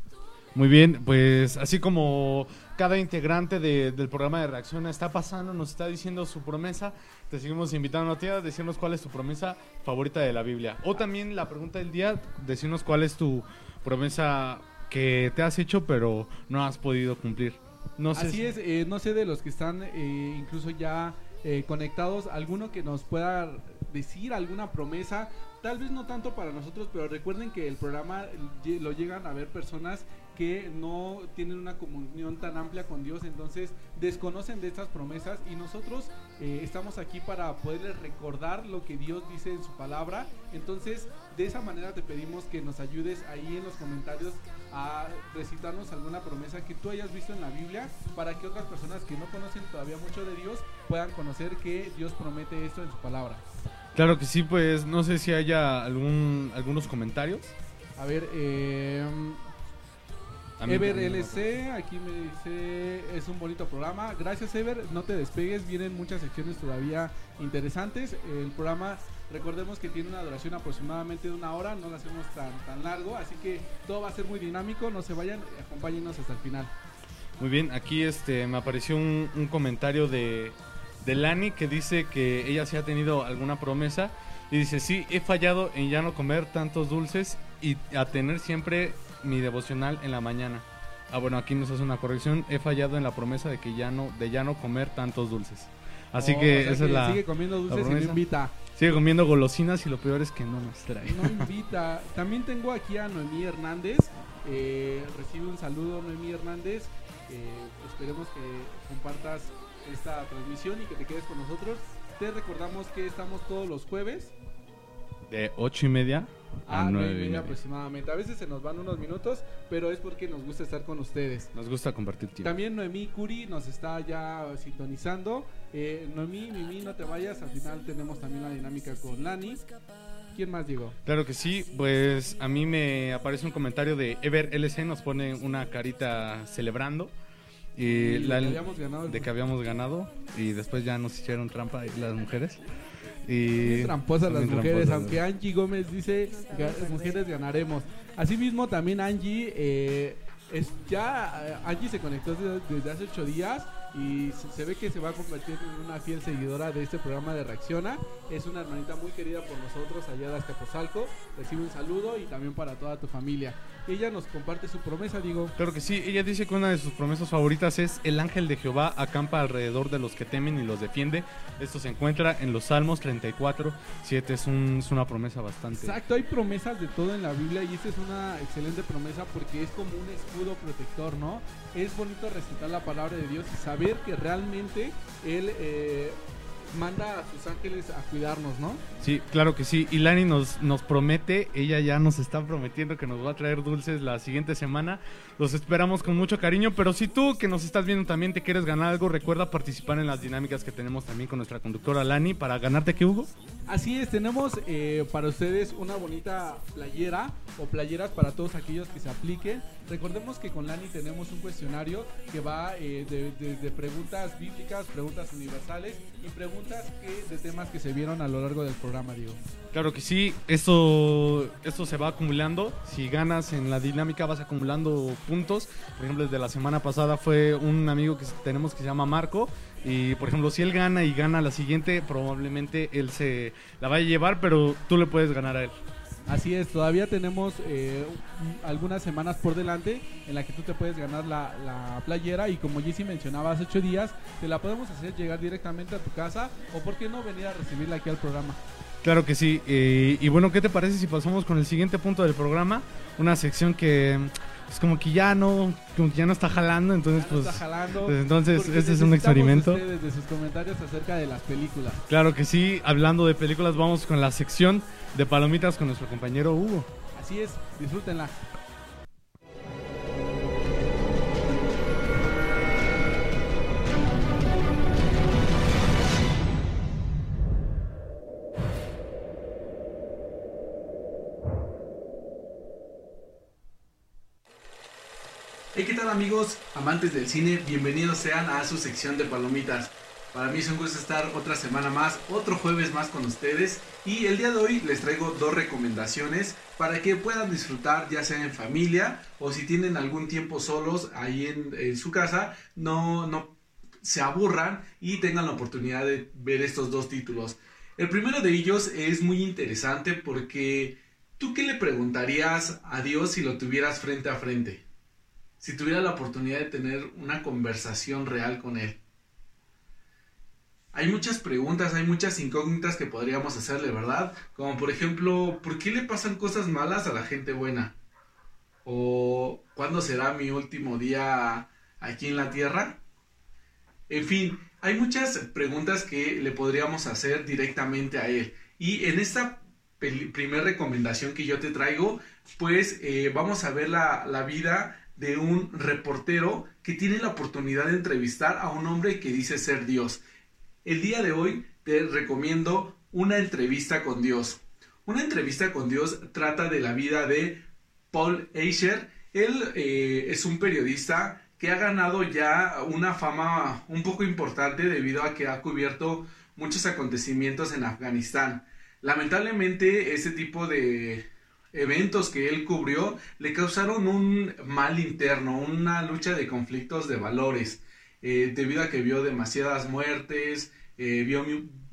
Muy bien, pues así como cada integrante de- del programa de reacción está pasando, nos está diciendo su promesa, te seguimos invitando a ti a decirnos cuál es tu promesa favorita de la Biblia. O también la pregunta del día, decirnos cuál es tu promesa que te has hecho pero no has podido cumplir. No sé Así si- es, eh, no sé de los que están eh, incluso ya eh, conectados, alguno que nos pueda decir alguna promesa, tal vez no tanto para nosotros, pero recuerden que el programa lle- lo llegan a ver personas que no tienen una comunión tan amplia con Dios, entonces desconocen de estas promesas y nosotros eh, estamos aquí para poderles recordar lo que Dios dice en su palabra. Entonces, de esa manera te pedimos que nos ayudes ahí en los comentarios a recitarnos alguna promesa que tú hayas visto en la Biblia para que otras personas que no conocen todavía mucho de Dios puedan conocer que Dios promete esto en su palabra. Claro que sí, pues no sé si haya algún algunos comentarios. A ver, eh, Ever LC, aquí me dice, es un bonito programa. Gracias Ever, no te despegues, vienen muchas secciones todavía interesantes. El programa, recordemos que tiene una duración aproximadamente de una hora, no lo hacemos tan, tan largo, así que todo va a ser muy dinámico, no se vayan, acompáñenos hasta el final. Muy bien, aquí este me apareció un, un comentario de, de Lani que dice que ella sí ha tenido alguna promesa y dice, sí, he fallado en ya no comer tantos dulces y a tener siempre mi devocional en la mañana. Ah, bueno, aquí nos hace una corrección, he fallado en la promesa de que ya no de ya no comer tantos dulces. Así Oh, que o sea esa es la Sigue comiendo dulces y no invita. Sigue comiendo golosinas y lo peor es que no nos trae. No invita. También tengo aquí a Noemí Hernández. Eh, recibe un saludo, Noemí Hernández. Eh, esperemos que compartas esta transmisión y que te quedes con nosotros. Te recordamos que estamos todos los jueves De ocho y media a, a nueve nueve y aproximadamente. A veces se nos van unos minutos, pero es porque nos gusta estar con ustedes. Nos gusta compartir tiempo. También Noemí Curi nos está ya sintonizando. Eh, Noemí, Mimi, no te vayas. Al final tenemos también la dinámica con Lani. ¿Quién más llegó? Claro que sí, pues a mí me aparece un comentario de Ever LC, nos pone una carita celebrando. Y Y la- que habíamos ganado el- de que habíamos ganado y después ya nos hicieron trampa las mujeres. Bien tramposas las mujeres, tramposas. aunque Angie Gómez dice "Ga- mujeres ganaremos. Asimismo también Angie eh, es ya eh, Angie se conectó desde, desde hace ocho días y se, se ve que se va a convertir en una fiel seguidora de este programa de Reacciona. Es una hermanita muy querida por nosotros allá de Azcapotzalco. Recibe un saludo y también para toda tu familia. Ella nos comparte su promesa, digo. Claro que sí, ella dice que una de sus promesas favoritas es el ángel de Jehová acampa alrededor de los que temen y los defiende. Esto se encuentra en los Salmos 34, 7 es, un- es una promesa bastante. Exacto, hay promesas de todo en la Biblia y esta es una excelente promesa porque es como un escudo protector, ¿no? Es bonito recitar la palabra de Dios y saber que realmente Él eh, manda a sus ángeles a cuidarnos, ¿no? Sí, claro que sí. Y Lani nos, nos promete, ella ya nos está prometiendo que nos va a traer dulces la siguiente semana. Los esperamos con mucho cariño, pero si tú que nos estás viendo también te quieres ganar algo, recuerda participar en las dinámicas que tenemos también con nuestra conductora Lani para ganarte qué Hugo. Así es, tenemos eh, para ustedes una bonita playera o playeras para todos aquellos que se apliquen. Recordemos que con Lani tenemos un cuestionario que va eh, de, de- de preguntas bíblicas, preguntas universales y preguntas que, de temas que se vieron a lo largo del programa, digo. Claro que sí, esto, esto se va acumulando. Si ganas en la dinámica vas acumulando puntos. Por ejemplo, desde la semana pasada fue un amigo que tenemos que se llama Marco. Y por ejemplo, si él gana y gana la siguiente, probablemente él se la vaya a llevar, pero tú le puedes ganar a él. Así es, todavía tenemos eh, un- algunas semanas por delante en la que tú te puedes ganar la, la playera y como Jessy mencionaba hace ocho días, te la podemos hacer llegar directamente a tu casa o por qué no venir a recibirla aquí al programa. Claro que sí. eh, y bueno, ¿qué te parece si pasamos con el siguiente punto del programa? Una sección que es como que ya no, como que ya no está jalando, entonces Ya pues... está jalando, pues, entonces, este es un experimento. de sus comentarios acerca de las películas. Claro que sí, hablando de películas, vamos con la sección de palomitas con nuestro compañero Hugo. Así es, disfrútenla. Hey, ¿qué tal amigos, amantes del cine? Bienvenidos sean a su sección de palomitas. Para mí es un gusto estar otra semana más, otro jueves más con ustedes y el día de hoy les traigo dos recomendaciones para que puedan disfrutar ya sea en familia o si tienen algún tiempo solos ahí en, en su casa, no, no se aburran y tengan la oportunidad de ver estos dos títulos. El primero de ellos es muy interesante porque ¿tú qué le preguntarías a Dios si lo tuvieras frente a frente? Si tuviera la oportunidad de tener una conversación real con Él. hay muchas preguntas, hay muchas incógnitas que podríamos hacerle, ¿verdad? Como por ejemplo, ¿por qué le pasan cosas malas a la gente buena? ¿O cuándo será mi último día aquí en la Tierra? En fin, hay muchas preguntas que le podríamos hacer directamente a él. Y en esta primera recomendación que yo te traigo, pues eh, vamos a ver la, la vida de un reportero que tiene la oportunidad de entrevistar a un hombre que dice ser Dios. El día de hoy te recomiendo una entrevista con Dios. Una entrevista con Dios trata de la vida de Paul Eicher. Él eh, es un periodista que ha ganado ya una fama un poco importante debido a que ha cubierto muchos acontecimientos en Afganistán. Lamentablemente, ese tipo de eventos que él cubrió le causaron un mal interno, una lucha de conflictos de valores, eh, debido a que vio demasiadas muertes, eh, vio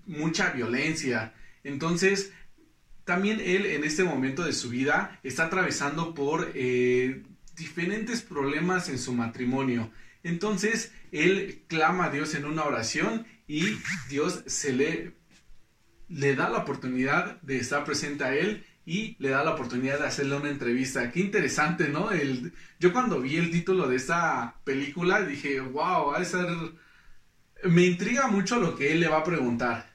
mucha violencia. Entonces, también él en este momento de su vida está atravesando por eh, diferentes problemas en su matrimonio. Entonces, él clama a Dios en una oración y Dios se le, le da la oportunidad de estar presente a él y le da la oportunidad de hacerle una entrevista. Qué interesante, ¿no? El, yo cuando vi el título de esta película dije, wow, va a ser... Me intriga mucho lo que él le va a preguntar.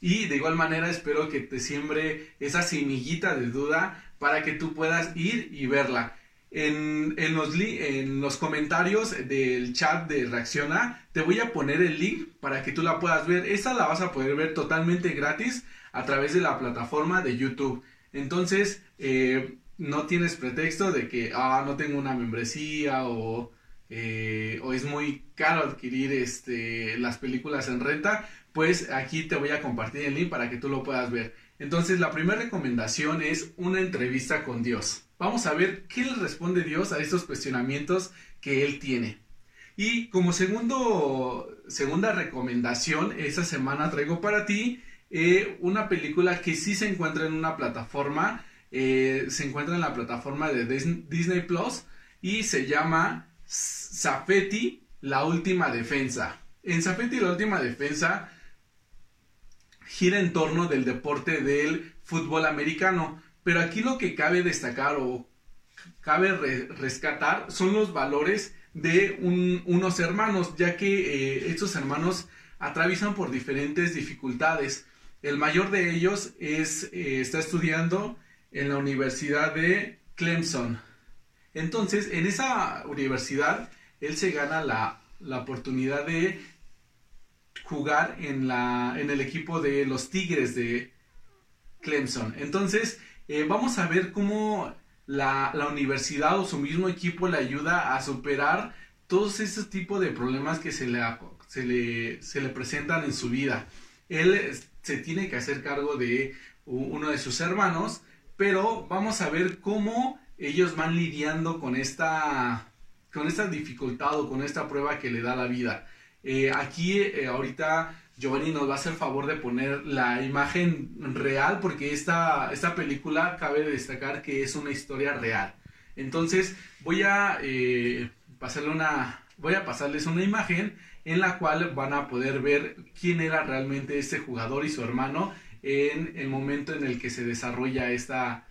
Y de igual manera espero que te siembre esa semillita de duda para que tú puedas ir y verla. En, en, los, en los comentarios del chat de Reacciona te voy a poner el link para que tú la puedas ver. Esta la vas a poder ver totalmente gratis a través de la plataforma de YouTube. Entonces, eh, no tienes pretexto de que, ah, no tengo una membresía o, eh, o es muy caro adquirir este, las películas en renta, pues aquí te voy a compartir el link para que tú lo puedas ver. Entonces, la primera recomendación es una entrevista con Dios. Vamos a ver qué le responde Dios a estos cuestionamientos que él tiene. Y como segundo, segunda recomendación, esta semana traigo para ti eh, una película que sí se encuentra en una plataforma, eh, se encuentra en la plataforma de Disney Plus y se llama Safety, la última defensa. En Safety, la última defensa gira en torno del deporte del fútbol americano, pero aquí lo que cabe destacar o cabe rescatar son los valores de unos hermanos, ya que eh, estos hermanos atraviesan por diferentes dificultades. El mayor de ellos eh, está estudiando en la Universidad de Clemson. Entonces, en esa universidad, él se gana la, oportunidad de jugar en, la, en el equipo de los Tigres de Clemson. Entonces, eh, vamos a ver cómo la, universidad o su mismo equipo le ayuda a superar todos esos tipos de problemas que se le, se le, se le presentan en su vida. Él se tiene que hacer cargo de uno de sus hermanos, pero vamos a ver cómo ellos van lidiando con esta, con esta dificultad o con esta prueba que le da la vida. Eh, aquí eh, ahorita Giovanni nos va a hacer favor de poner la imagen real porque esta, esta película cabe destacar que es una historia real. Entonces voy a eh, pasarle una, voy a pasarles una imagen en la cual van a poder ver quién era realmente este jugador y su hermano en el momento en el que se desarrolla esta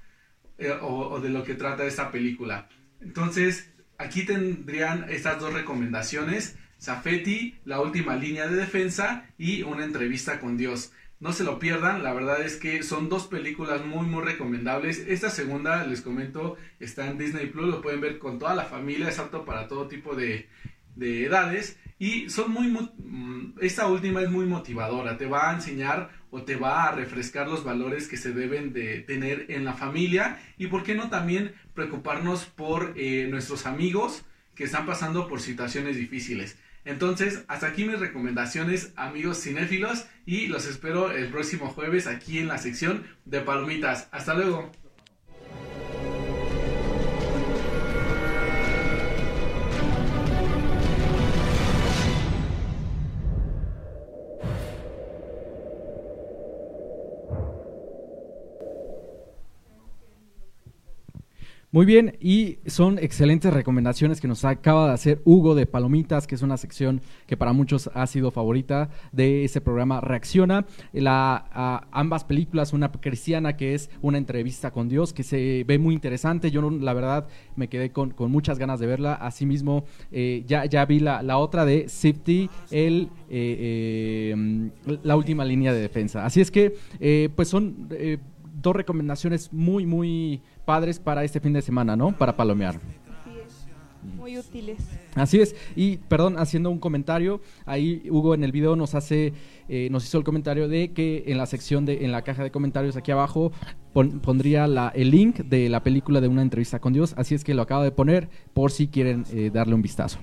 eh, o, de lo que trata esta película. Entonces, aquí tendrían estas dos recomendaciones, Safeti, la última línea de defensa y una entrevista con Dios. No se lo pierdan, la verdad es que son dos películas muy muy recomendables. Esta segunda, les comento, está en Disney Plus, lo pueden ver con toda la familia, es apto para todo tipo de, de edades. Y son muy, mm, esta última es muy motivadora, te va a enseñar o te va a refrescar los valores que se deben de tener en la familia y por qué no también preocuparnos por eh, nuestros amigos que están pasando por situaciones difíciles. Entonces, hasta aquí mis recomendaciones, amigos cinéfilos, y los espero el próximo jueves aquí en la sección de palomitas. Hasta luego. Muy bien, y son excelentes recomendaciones que nos acaba de hacer Hugo de Palomitas, que es una sección que para muchos ha sido favorita de ese programa Reacciona. La, a, ambas películas, una cristiana que es una entrevista con Dios, que se ve muy interesante. Yo la verdad me quedé con, con muchas ganas de verla. Asimismo, eh, ya, ya vi la, la otra de Safety, el, eh, eh, la última línea de defensa. Así es que, eh, pues son eh, dos recomendaciones muy, muy padres para este fin de semana, ¿no? Para palomear. Muy útiles. Así es, y perdón, haciendo un comentario, ahí Hugo en el video nos hace, eh, nos hizo el comentario de que en la sección de, en la caja de comentarios aquí abajo pon- pondría la, el link de la película de una entrevista con Dios, así es que lo acabo de poner por si quieren eh, darle un vistazo.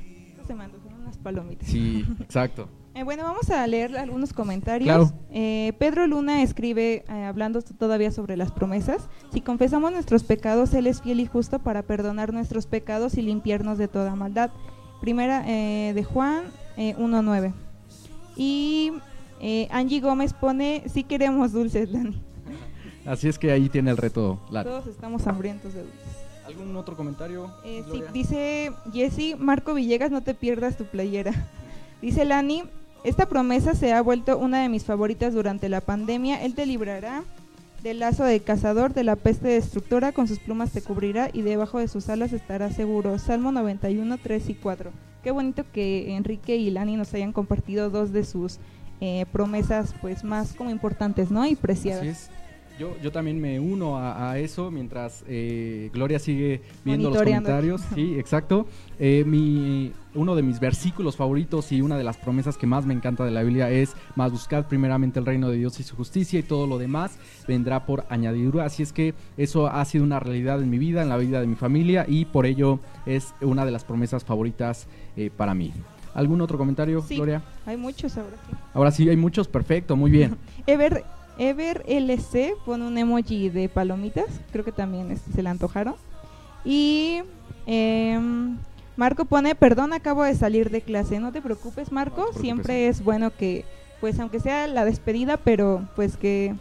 Se unas palomitas. Sí, exacto. [LAUGHS] Eh, bueno, vamos a leer algunos comentarios. Claro. Eh, Pedro Luna escribe, eh, hablando todavía sobre las promesas, si confesamos nuestros pecados, Él es fiel y justo para perdonar nuestros pecados y limpiarnos de toda maldad. Primera eh, de Juan eh, 1.9. Y eh, Angie Gómez pone, sí queremos dulces, Dani. [LAUGHS] Así es que ahí tiene el reto, Lara. Todos estamos hambrientos de dulces. ¿Algún otro comentario? Eh, sí, dice Jesse, Marco Villegas, no te pierdas tu playera. [LAUGHS] Dice Lani, esta promesa se ha vuelto una de mis favoritas durante la pandemia. Él te librará del lazo de cazador, de la peste destructora, con sus plumas te cubrirá y debajo de sus alas estarás seguro. Salmo 91, 3 y 4. Qué bonito que Enrique y Lani nos hayan compartido dos de sus eh, promesas pues más como importantes, ¿no? Y preciadas. Yo, yo también me uno a, a eso mientras eh, Gloria sigue viendo los comentarios. Sí, exacto. Eh, mi, uno de mis versículos favoritos y una de las promesas que más me encanta de la Biblia es más buscar primeramente el reino de Dios y su justicia y todo lo demás vendrá por añadidura. Así es que eso ha sido una realidad en mi vida, en la vida de mi familia y por ello es una de las promesas favoritas eh, para mí. ¿Algún otro comentario, Sí. Gloria? Hay muchos ahora sí. Ahora sí, hay muchos, perfecto, muy bien. [LAUGHS] Ever, Ever LC pone un emoji de palomitas, creo que también este, se le antojaron. Y em, Marco pone, perdón, acabo de salir de clase, no te preocupes Marco, No te preocupes. siempre es bueno que, pues aunque sea la despedida, pero pues que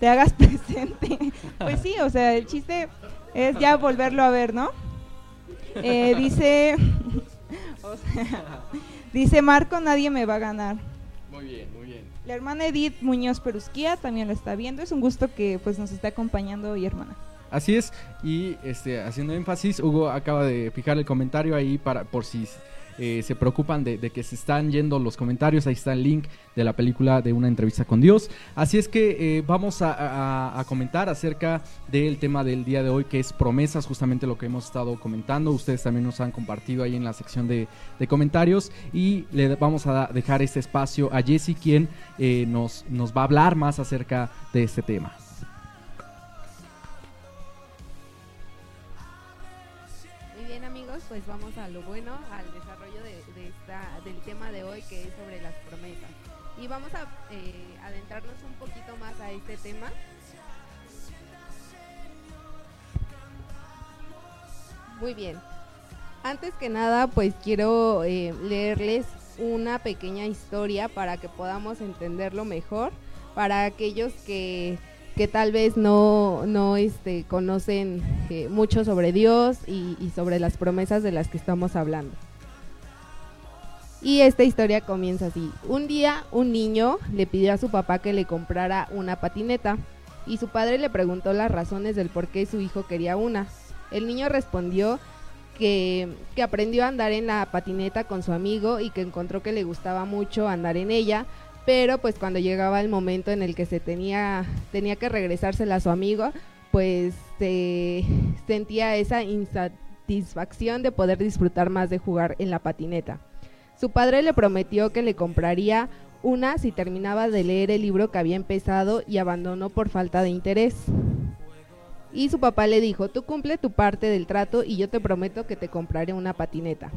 te hagas [LAUGHS] presente. [LAUGHS] pues sí, o sea, el chiste es ya volverlo a ver, ¿no? Eh, [LAUGHS] dice, o sea, dice Marco, nadie me va a ganar. Muy bien. La hermana Edith Muñoz Perusquía también lo está viendo. Es un gusto que pues nos esté acompañando hoy, hermana. Así es, y este, haciendo énfasis, Hugo acaba de fijar el comentario ahí para por si eh, se preocupan de, que se están yendo los comentarios, ahí está el link de la película de una entrevista con Dios. Así es que eh, vamos a, comentar acerca del tema del día de hoy, que es promesas, justamente lo que hemos estado comentando. Ustedes también nos han compartido ahí en la sección de, comentarios y le vamos a dejar este espacio a Jesse, quien eh, nos, nos va a hablar más acerca de este tema. Pues vamos a lo bueno, Y vamos a eh, adentrarnos un poquito más a este tema. Muy bien. Antes que nada, pues quiero eh, leerles una pequeña historia para que podamos entenderlo mejor, para aquellos que, que tal vez no, no este, conocen eh, mucho sobre Dios y, y sobre las promesas de las que estamos hablando. Y esta historia comienza así. Un día un niño le pidió a su papá que le comprara una patineta y su padre le preguntó las razones del por qué su hijo quería una. El niño respondió que, que aprendió a andar en la patineta con su amigo y que encontró que le gustaba mucho andar en ella, pero pues cuando llegaba el momento en el que se tenía, tenía que regresársela a su amigo, pues se sentía esa insatisfacción de poder disfrutar más de jugar en la patineta. Su padre le prometió que le compraría una si terminaba de leer el libro que había empezado y abandonó por falta de interés. Y su papá le dijo, tú cumple tu parte del trato y yo te prometo que te compraré una patineta.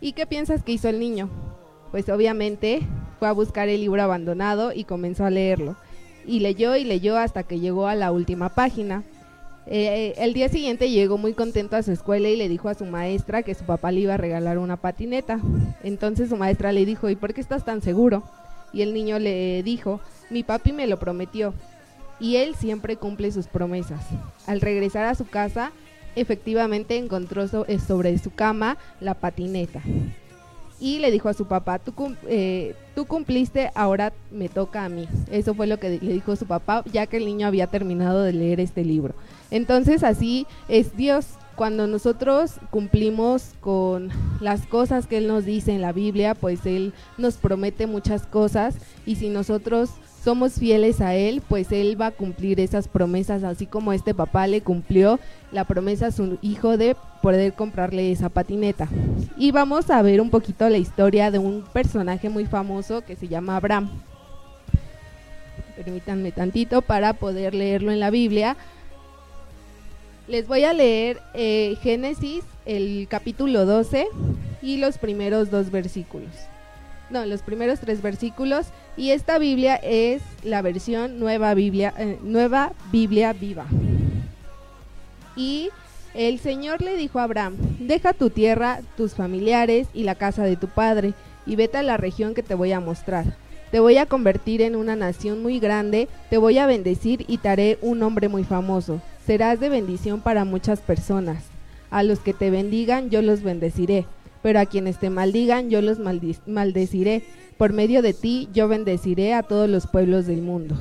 ¿Y qué piensas que hizo el niño? Pues obviamente fue a buscar el libro abandonado y comenzó a leerlo. Y leyó y leyó hasta que llegó a la última página. Eh, el día siguiente llegó muy contento a su escuela y le dijo a su maestra que su papá le iba a regalar una patineta. Entonces su maestra le dijo, ¿y por qué estás tan seguro? Y el niño le dijo, mi papi me lo prometió. Y él siempre cumple sus promesas. Al regresar a su casa, efectivamente encontró eh, sobre su cama la patineta. Y le dijo a su papá, tú, eh, tú cumpliste, ahora me toca a mí. Eso fue lo que le dijo su papá, ya que el niño había terminado de leer este libro. Entonces así es Dios. Cuando nosotros cumplimos con las cosas que Él nos dice en la Biblia, pues Él nos promete muchas cosas y si nosotros somos fieles a Él, pues Él va a cumplir esas promesas, así como este papá le cumplió la promesa a su hijo de poder comprarle esa patineta. Y vamos a ver un poquito la historia de un personaje muy famoso que se llama Abraham. Permítanme tantito para poder leerlo en la Biblia. Les voy a leer eh, Génesis, el capítulo 12 y los primeros dos versículos. No, los primeros tres versículos. Y esta Biblia es la versión Nueva Biblia, eh, Nueva Biblia Viva. Y el Señor le dijo a Abraham, deja tu tierra, tus familiares y la casa de tu padre, y vete a la región que te voy a mostrar. Te voy a convertir en una nación muy grande, te voy a bendecir y te haré un hombre muy famoso. Serás de bendición para muchas personas. A los que te bendigan yo los bendeciré, pero a quienes te maldigan yo los maldeciré. Por medio de ti yo bendeciré a todos los pueblos del mundo.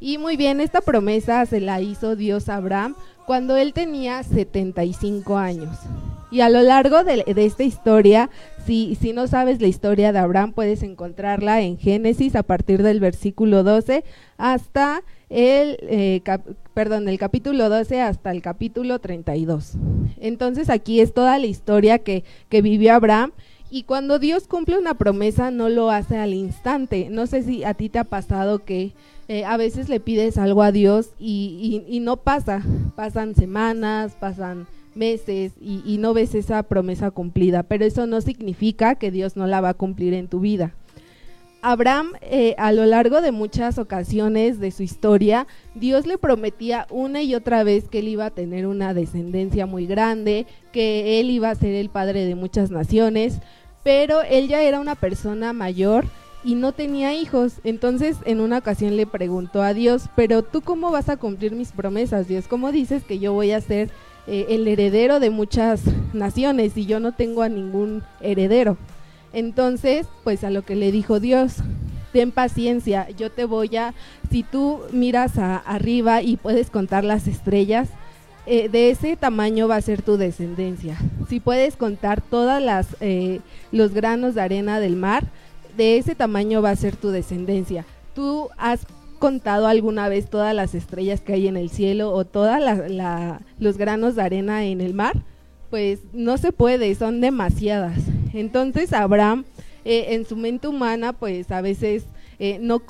Y muy bien, esta promesa se la hizo Dios a Abraham cuando él tenía 75 años. Y a lo largo de, esta historia, si, si no sabes la historia de Abraham, puedes encontrarla en Génesis a partir del versículo 12 hasta el, eh, perdón, el capítulo 12 hasta el capítulo 32. Entonces aquí es toda la historia que, que vivió Abraham. Y cuando Dios cumple una promesa, no lo hace al instante. No sé si a ti te ha pasado que eh, a veces le pides algo a Dios y no pasa. Pasan semanas, pasan meses y, y no ves esa promesa cumplida. Pero eso no significa que Dios no la va a cumplir en tu vida. Abraham, eh, a lo largo de muchas ocasiones de su historia, Dios le prometía una y otra vez que él iba a tener una descendencia muy grande, que él iba a ser el padre de muchas naciones, pero él ya era una persona mayor y no tenía hijos. Entonces, en una ocasión le preguntó a Dios, pero tú cómo vas a cumplir mis promesas, Dios? ¿Cómo dices que yo voy a ser eh, el heredero de muchas naciones y yo no tengo a ningún heredero? Entonces, pues a lo que le dijo Dios, ten paciencia, yo te voy a, si tú miras a- arriba y puedes contar las estrellas, eh, de ese tamaño va a ser tu descendencia. Si puedes contar todas las eh, los granos de arena del mar, de ese tamaño va a ser tu descendencia. Tú has contado alguna vez todas las estrellas que hay en el cielo o todos los granos de arena en el mar, pues no se puede, son demasiadas. Entonces Abraham, eh, en su mente humana, pues a veces eh, no,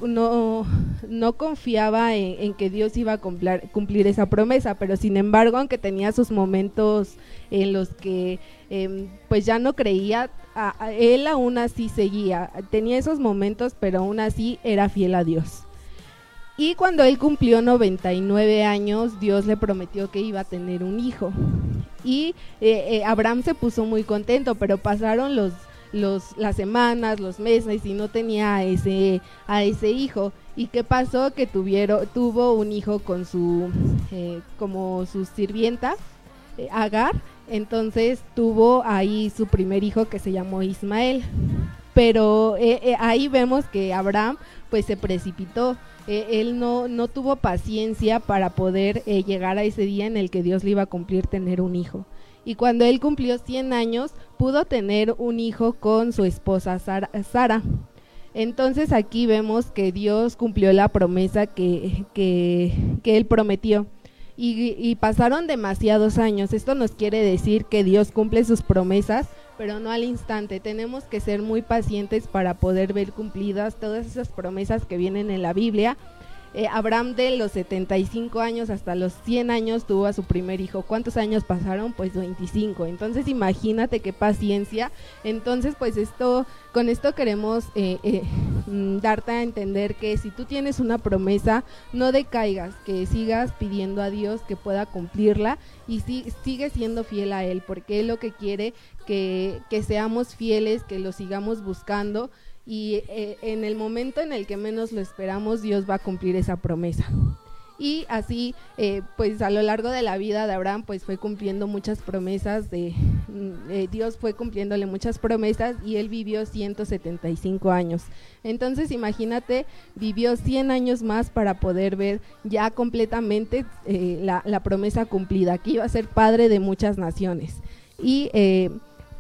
no, confiaba en, que Dios iba a cumplir, esa promesa, pero sin embargo, aunque tenía sus momentos en los que em, pues ya no creía, a- a- él aún así seguía, tenía esos momentos, pero aún así era fiel a Dios. Y cuando él cumplió 99 años, Dios le prometió que iba a tener un hijo. Y eh, eh, Abraham se puso muy contento, pero pasaron los, los, las semanas, los meses y no tenía a ese, a ese hijo. ¿Y qué pasó? Que tuvieron, tuvo un hijo con su, eh, como su sirvienta, eh, Agar. Entonces tuvo ahí su primer hijo que se llamó Ismael. Pero eh, eh, ahí vemos que Abraham pues se precipitó. Eh, él no, no tuvo paciencia para poder llegar a ese día en el que Dios le iba a cumplir tener un hijo. Y cuando él cumplió 100 años, pudo tener un hijo con su esposa Sara. Sara. Entonces aquí vemos que Dios cumplió la promesa que, que, que él prometió. Y, y pasaron demasiados años. Esto nos quiere decir que Dios cumple sus promesas, pero no al instante. Tenemos que ser muy pacientes para poder ver cumplidas todas esas promesas que vienen en la Biblia. Eh, Abraham de los 75 años hasta los 100 años tuvo a su primer hijo. ¿Cuántos años pasaron? Pues 25. Entonces imagínate qué paciencia. Entonces pues esto, con esto queremos eh, eh, mm, darte a entender que si tú tienes una promesa, no decaigas, que sigas pidiendo a Dios que pueda cumplirla y si, sigue siendo fiel a Él, porque Él lo que quiere que, que seamos fieles, que lo sigamos buscando y eh, en el momento en el que menos lo esperamos, Dios va a cumplir esa promesa. y así eh, pues a lo largo de la vida de Abraham pues fue cumpliendo muchas promesas de mm, eh, Dios fue cumpliéndole muchas promesas y él vivió 175 años entonces imagínate vivió 100 años más para poder ver ya completamente eh, la, la, promesa cumplida que iba a ser padre de muchas naciones y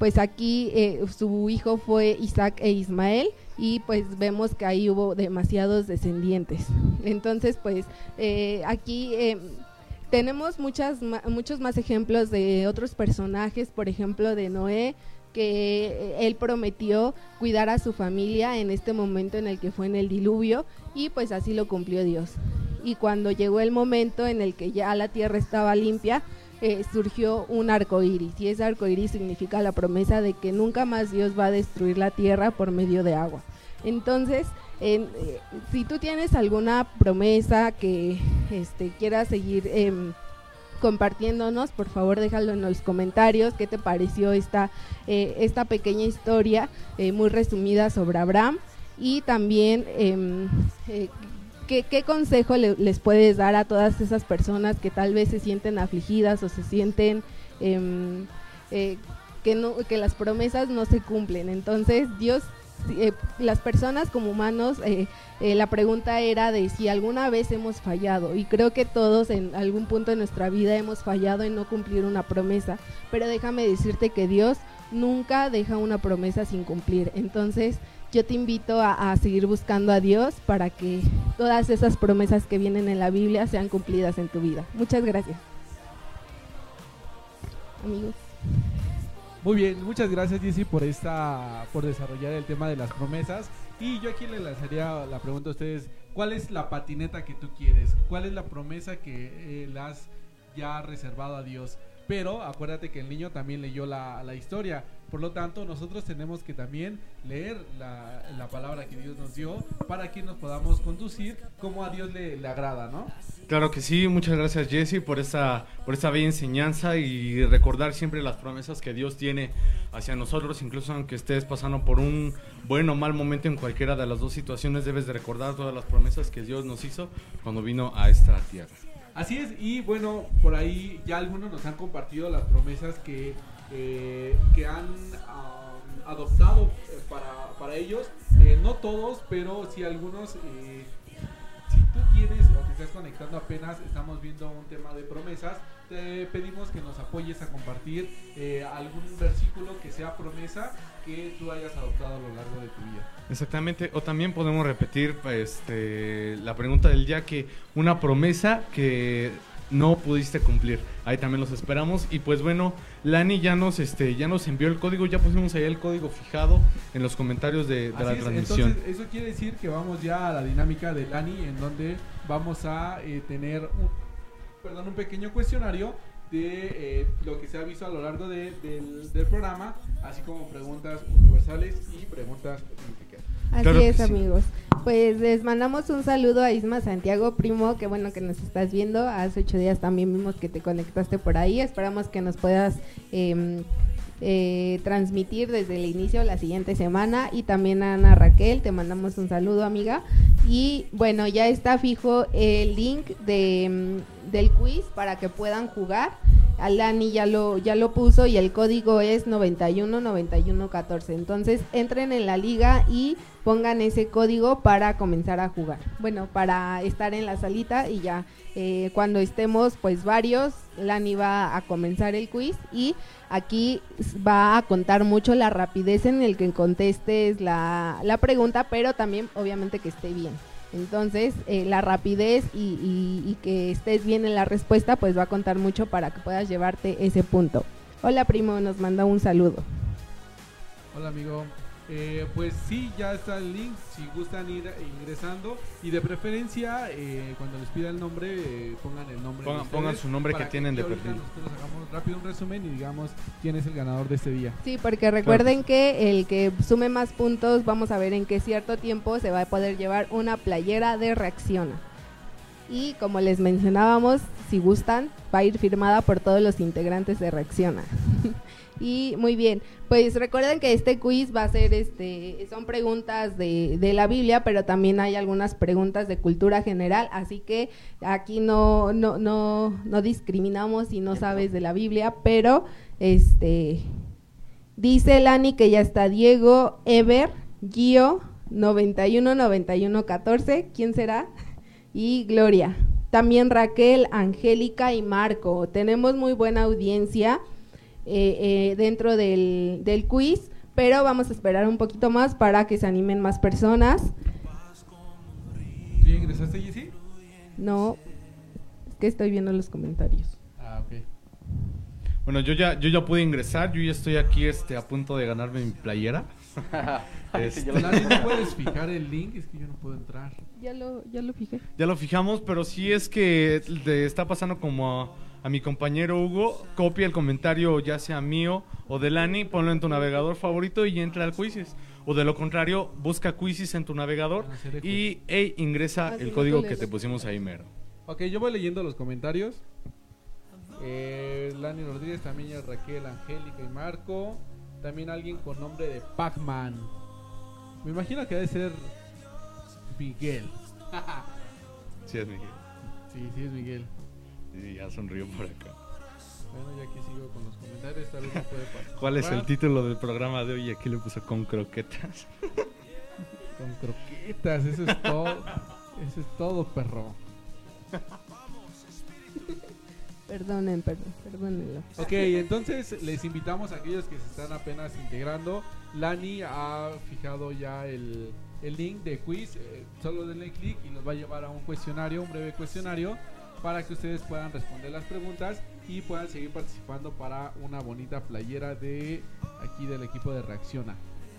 pues aquí su hijo fue Isaac e Ismael y pues vemos que ahí hubo demasiados descendientes. Entonces, pues eh, aquí eh, tenemos muchas, muchos más ejemplos de otros personajes, por ejemplo, de Noé, que eh, él prometió cuidar a su familia en este momento en el que fue en el diluvio y pues así lo cumplió Dios. Y cuando llegó el momento en el que ya la tierra estaba limpia, surgió un arco iris y ese arco iris significa la promesa de que nunca más Dios va a destruir la tierra por medio de agua. Entonces, eh, si tú tienes alguna promesa que este, quieras seguir em, compartiéndonos, por favor déjalo en los comentarios, qué te pareció esta, eh, esta pequeña historia eh, muy resumida sobre Abraham y también em, ¿qué, ¿qué, consejo les puedes dar a todas esas personas que tal vez se sienten afligidas o se sienten em, que, no, que las promesas no se cumplen. Entonces Dios eh, las personas como humanos, eh, eh, la pregunta era de si alguna vez hemos fallado y creo que todos en algún punto de nuestra vida hemos fallado en no cumplir una promesa, pero déjame decirte que Dios nunca deja una promesa sin cumplir. Entonces yo te invito a, a seguir buscando a Dios para que todas esas promesas que vienen en la Biblia sean cumplidas en tu vida. Muchas gracias. Amigos. Muy bien, muchas gracias Jessy por esta, por desarrollar el tema de las promesas. Y yo aquí le lanzaría la pregunta a ustedes, ¿cuál es la patineta que tú quieres? ¿Cuál es la promesa que eh, has ya reservado a Dios? Pero acuérdate que el niño también leyó la, la historia. Por lo tanto, nosotros tenemos que también leer la, la, palabra que Dios nos dio para que nos podamos conducir como a Dios le, le agrada, ¿no? Claro que sí, muchas gracias Jesse por esta, por esta bella enseñanza y recordar siempre las promesas que Dios tiene hacia nosotros, incluso aunque estés pasando por un buen o mal momento en cualquiera de las dos situaciones, debes de recordar todas las promesas que Dios nos hizo cuando vino a esta tierra. Así es, y bueno, por ahí ya algunos nos han compartido las promesas que eh, que han um, adoptado eh, para, para, ellos. Eh, no todos, pero sí algunos. Si tú tienes o te estás conectando apenas, estamos viendo un tema de promesas. Te pedimos que nos apoyes a compartir algún versículo que sea promesa que tú hayas adoptado a lo largo de tu vida. Exactamente, o también podemos repetir este, la pregunta del día que una promesa que no pudiste cumplir. Ahí también los esperamos. Y pues bueno, Lani ya nos, este, ya nos envió el código, ya pusimos ahí el código fijado en los comentarios de, la transmisión. Entonces, eso quiere decir que vamos ya a la dinámica de Lani, en donde vamos a eh, tener un, perdón, un pequeño cuestionario de eh, lo que se ha visto a lo largo del, del, programa, así como preguntas universales y preguntas Así es, amigos. Pues les mandamos un saludo a Isma Santiago, primo, que bueno que nos estás viendo. Hace ocho días también vimos que te conectaste por ahí. Esperamos que nos puedas eh, eh, transmitir desde el inicio la siguiente semana. Y también a Ana Raquel, te mandamos un saludo, amiga. Y bueno, ya está fijo el link de, mm, del quiz para que puedan jugar. Alani ya lo, ya lo puso y el código es 919114. Entonces entren en la liga y pongan ese código para comenzar a jugar. Bueno, para estar en la salita y ya eh, cuando estemos pues varios, Lani va a comenzar el quiz y aquí va a contar mucho la rapidez en el que contestes la, la pregunta, pero también obviamente que esté bien. Entonces, eh, la rapidez y, que estés bien en la respuesta, pues va a contar mucho para que puedas llevarte ese punto. Hola, primo, nos manda un saludo. Hola, amigo. Eh, pues sí, ya está el link. Si gustan ir ingresando y de preferencia, eh, cuando les pida el nombre, eh, pongan el nombre. Pongan, su nombre que, tienen de perfil. Nosotros hagamos rápido un resumen y digamos quién es el ganador de este día. Sí, porque recuerden que el que sume más puntos, vamos a ver en qué cierto tiempo se va a poder llevar una playera de reacciona. Y como les mencionábamos, si gustan, va a ir firmada por todos los integrantes de Reacciona. [LAUGHS] y muy bien, pues recuerden que este quiz va a ser, este, son preguntas de, de la Biblia, pero también hay algunas preguntas de cultura general, así que aquí no, no, no, no discriminamos si no sabes de la Biblia, pero este dice Lani que ya está Diego, Ever, Gio, 91 91 14, ¿quién será? Y Gloria. También Raquel, Angélica y Marco. Tenemos muy buena audiencia eh, eh, dentro del, del quiz, pero vamos a esperar un poquito más para que se animen más personas. ¿Tú ya ingresaste, Jessy? No, es que estoy viendo los comentarios. Ah, ok. Bueno, yo ya, yo ya pude ingresar, yo ya estoy aquí este, a punto de ganarme mi playera. [LAUGHS] Este, ¿no puedes fijar el link? Es que yo no puedo entrar. Ya lo, ya lo fijé. Ya lo fijamos, pero si es que le está pasando como a, a mi compañero Hugo, copia el comentario ya sea mío o de Lani, ponlo en tu navegador favorito y entra al Quizzes. O de lo contrario, busca Quizzes en tu navegador Ah, y e ingresa el código que te pusimos ahí mero. Ok, yo voy leyendo los comentarios. Eh, Lani Rodríguez, también ya Raquel, Angélica y Marco. También alguien con nombre de Pac-Man. Me imagino que debe ser Miguel. Sí, es Miguel. Sí, sí es Miguel. Y ya sonrió por acá. Bueno, ya que sigo con los comentarios, tal vez no puede participar. [LAUGHS] ¿Cuál es el título del programa de hoy? Aquí le puso con croquetas. [LAUGHS] Con croquetas, eso es todo. Eso es todo, perro. [LAUGHS] Perdonen, perdón, perdónenlo. Ok, entonces les invitamos a aquellos que se están apenas integrando. Lani ha fijado ya el, el link de quiz. eh, solo denle clic y nos va a llevar a un cuestionario, un breve cuestionario, para que ustedes puedan responder las preguntas y puedan seguir participando para una bonita playera de aquí del equipo de Reacciona.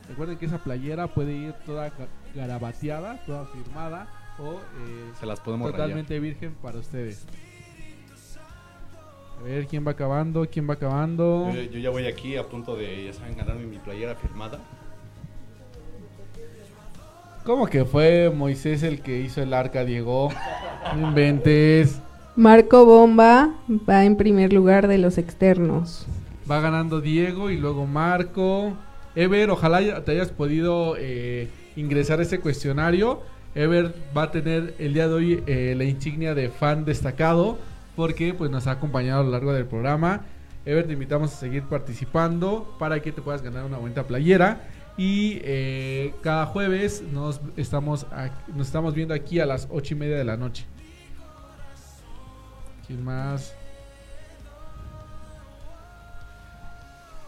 Recuerden que esa playera puede ir toda ga- garabateada, toda firmada o eh, Se las podemos rayar. totalmente virgen para ustedes. A ver quién va acabando, quién va acabando. Yo, yo ya voy aquí a punto de, ya saben, ganarme mi playera firmada. ¿Cómo que fue Moisés el que hizo el arca, Diego? No inventes. Marco Bomba va en primer lugar de los externos. Va ganando Diego y luego Marco. Ever, ojalá te hayas podido eh, ingresar a ese cuestionario. Ever va a tener el día de hoy eh, la insignia de fan destacado porque pues nos ha acompañado a lo largo del programa. Ever, te invitamos a seguir participando para que te puedas ganar una bonita playera. Y eh, cada jueves nos estamos, nos estamos viendo aquí a las ocho y media de la noche. ¿Quién más?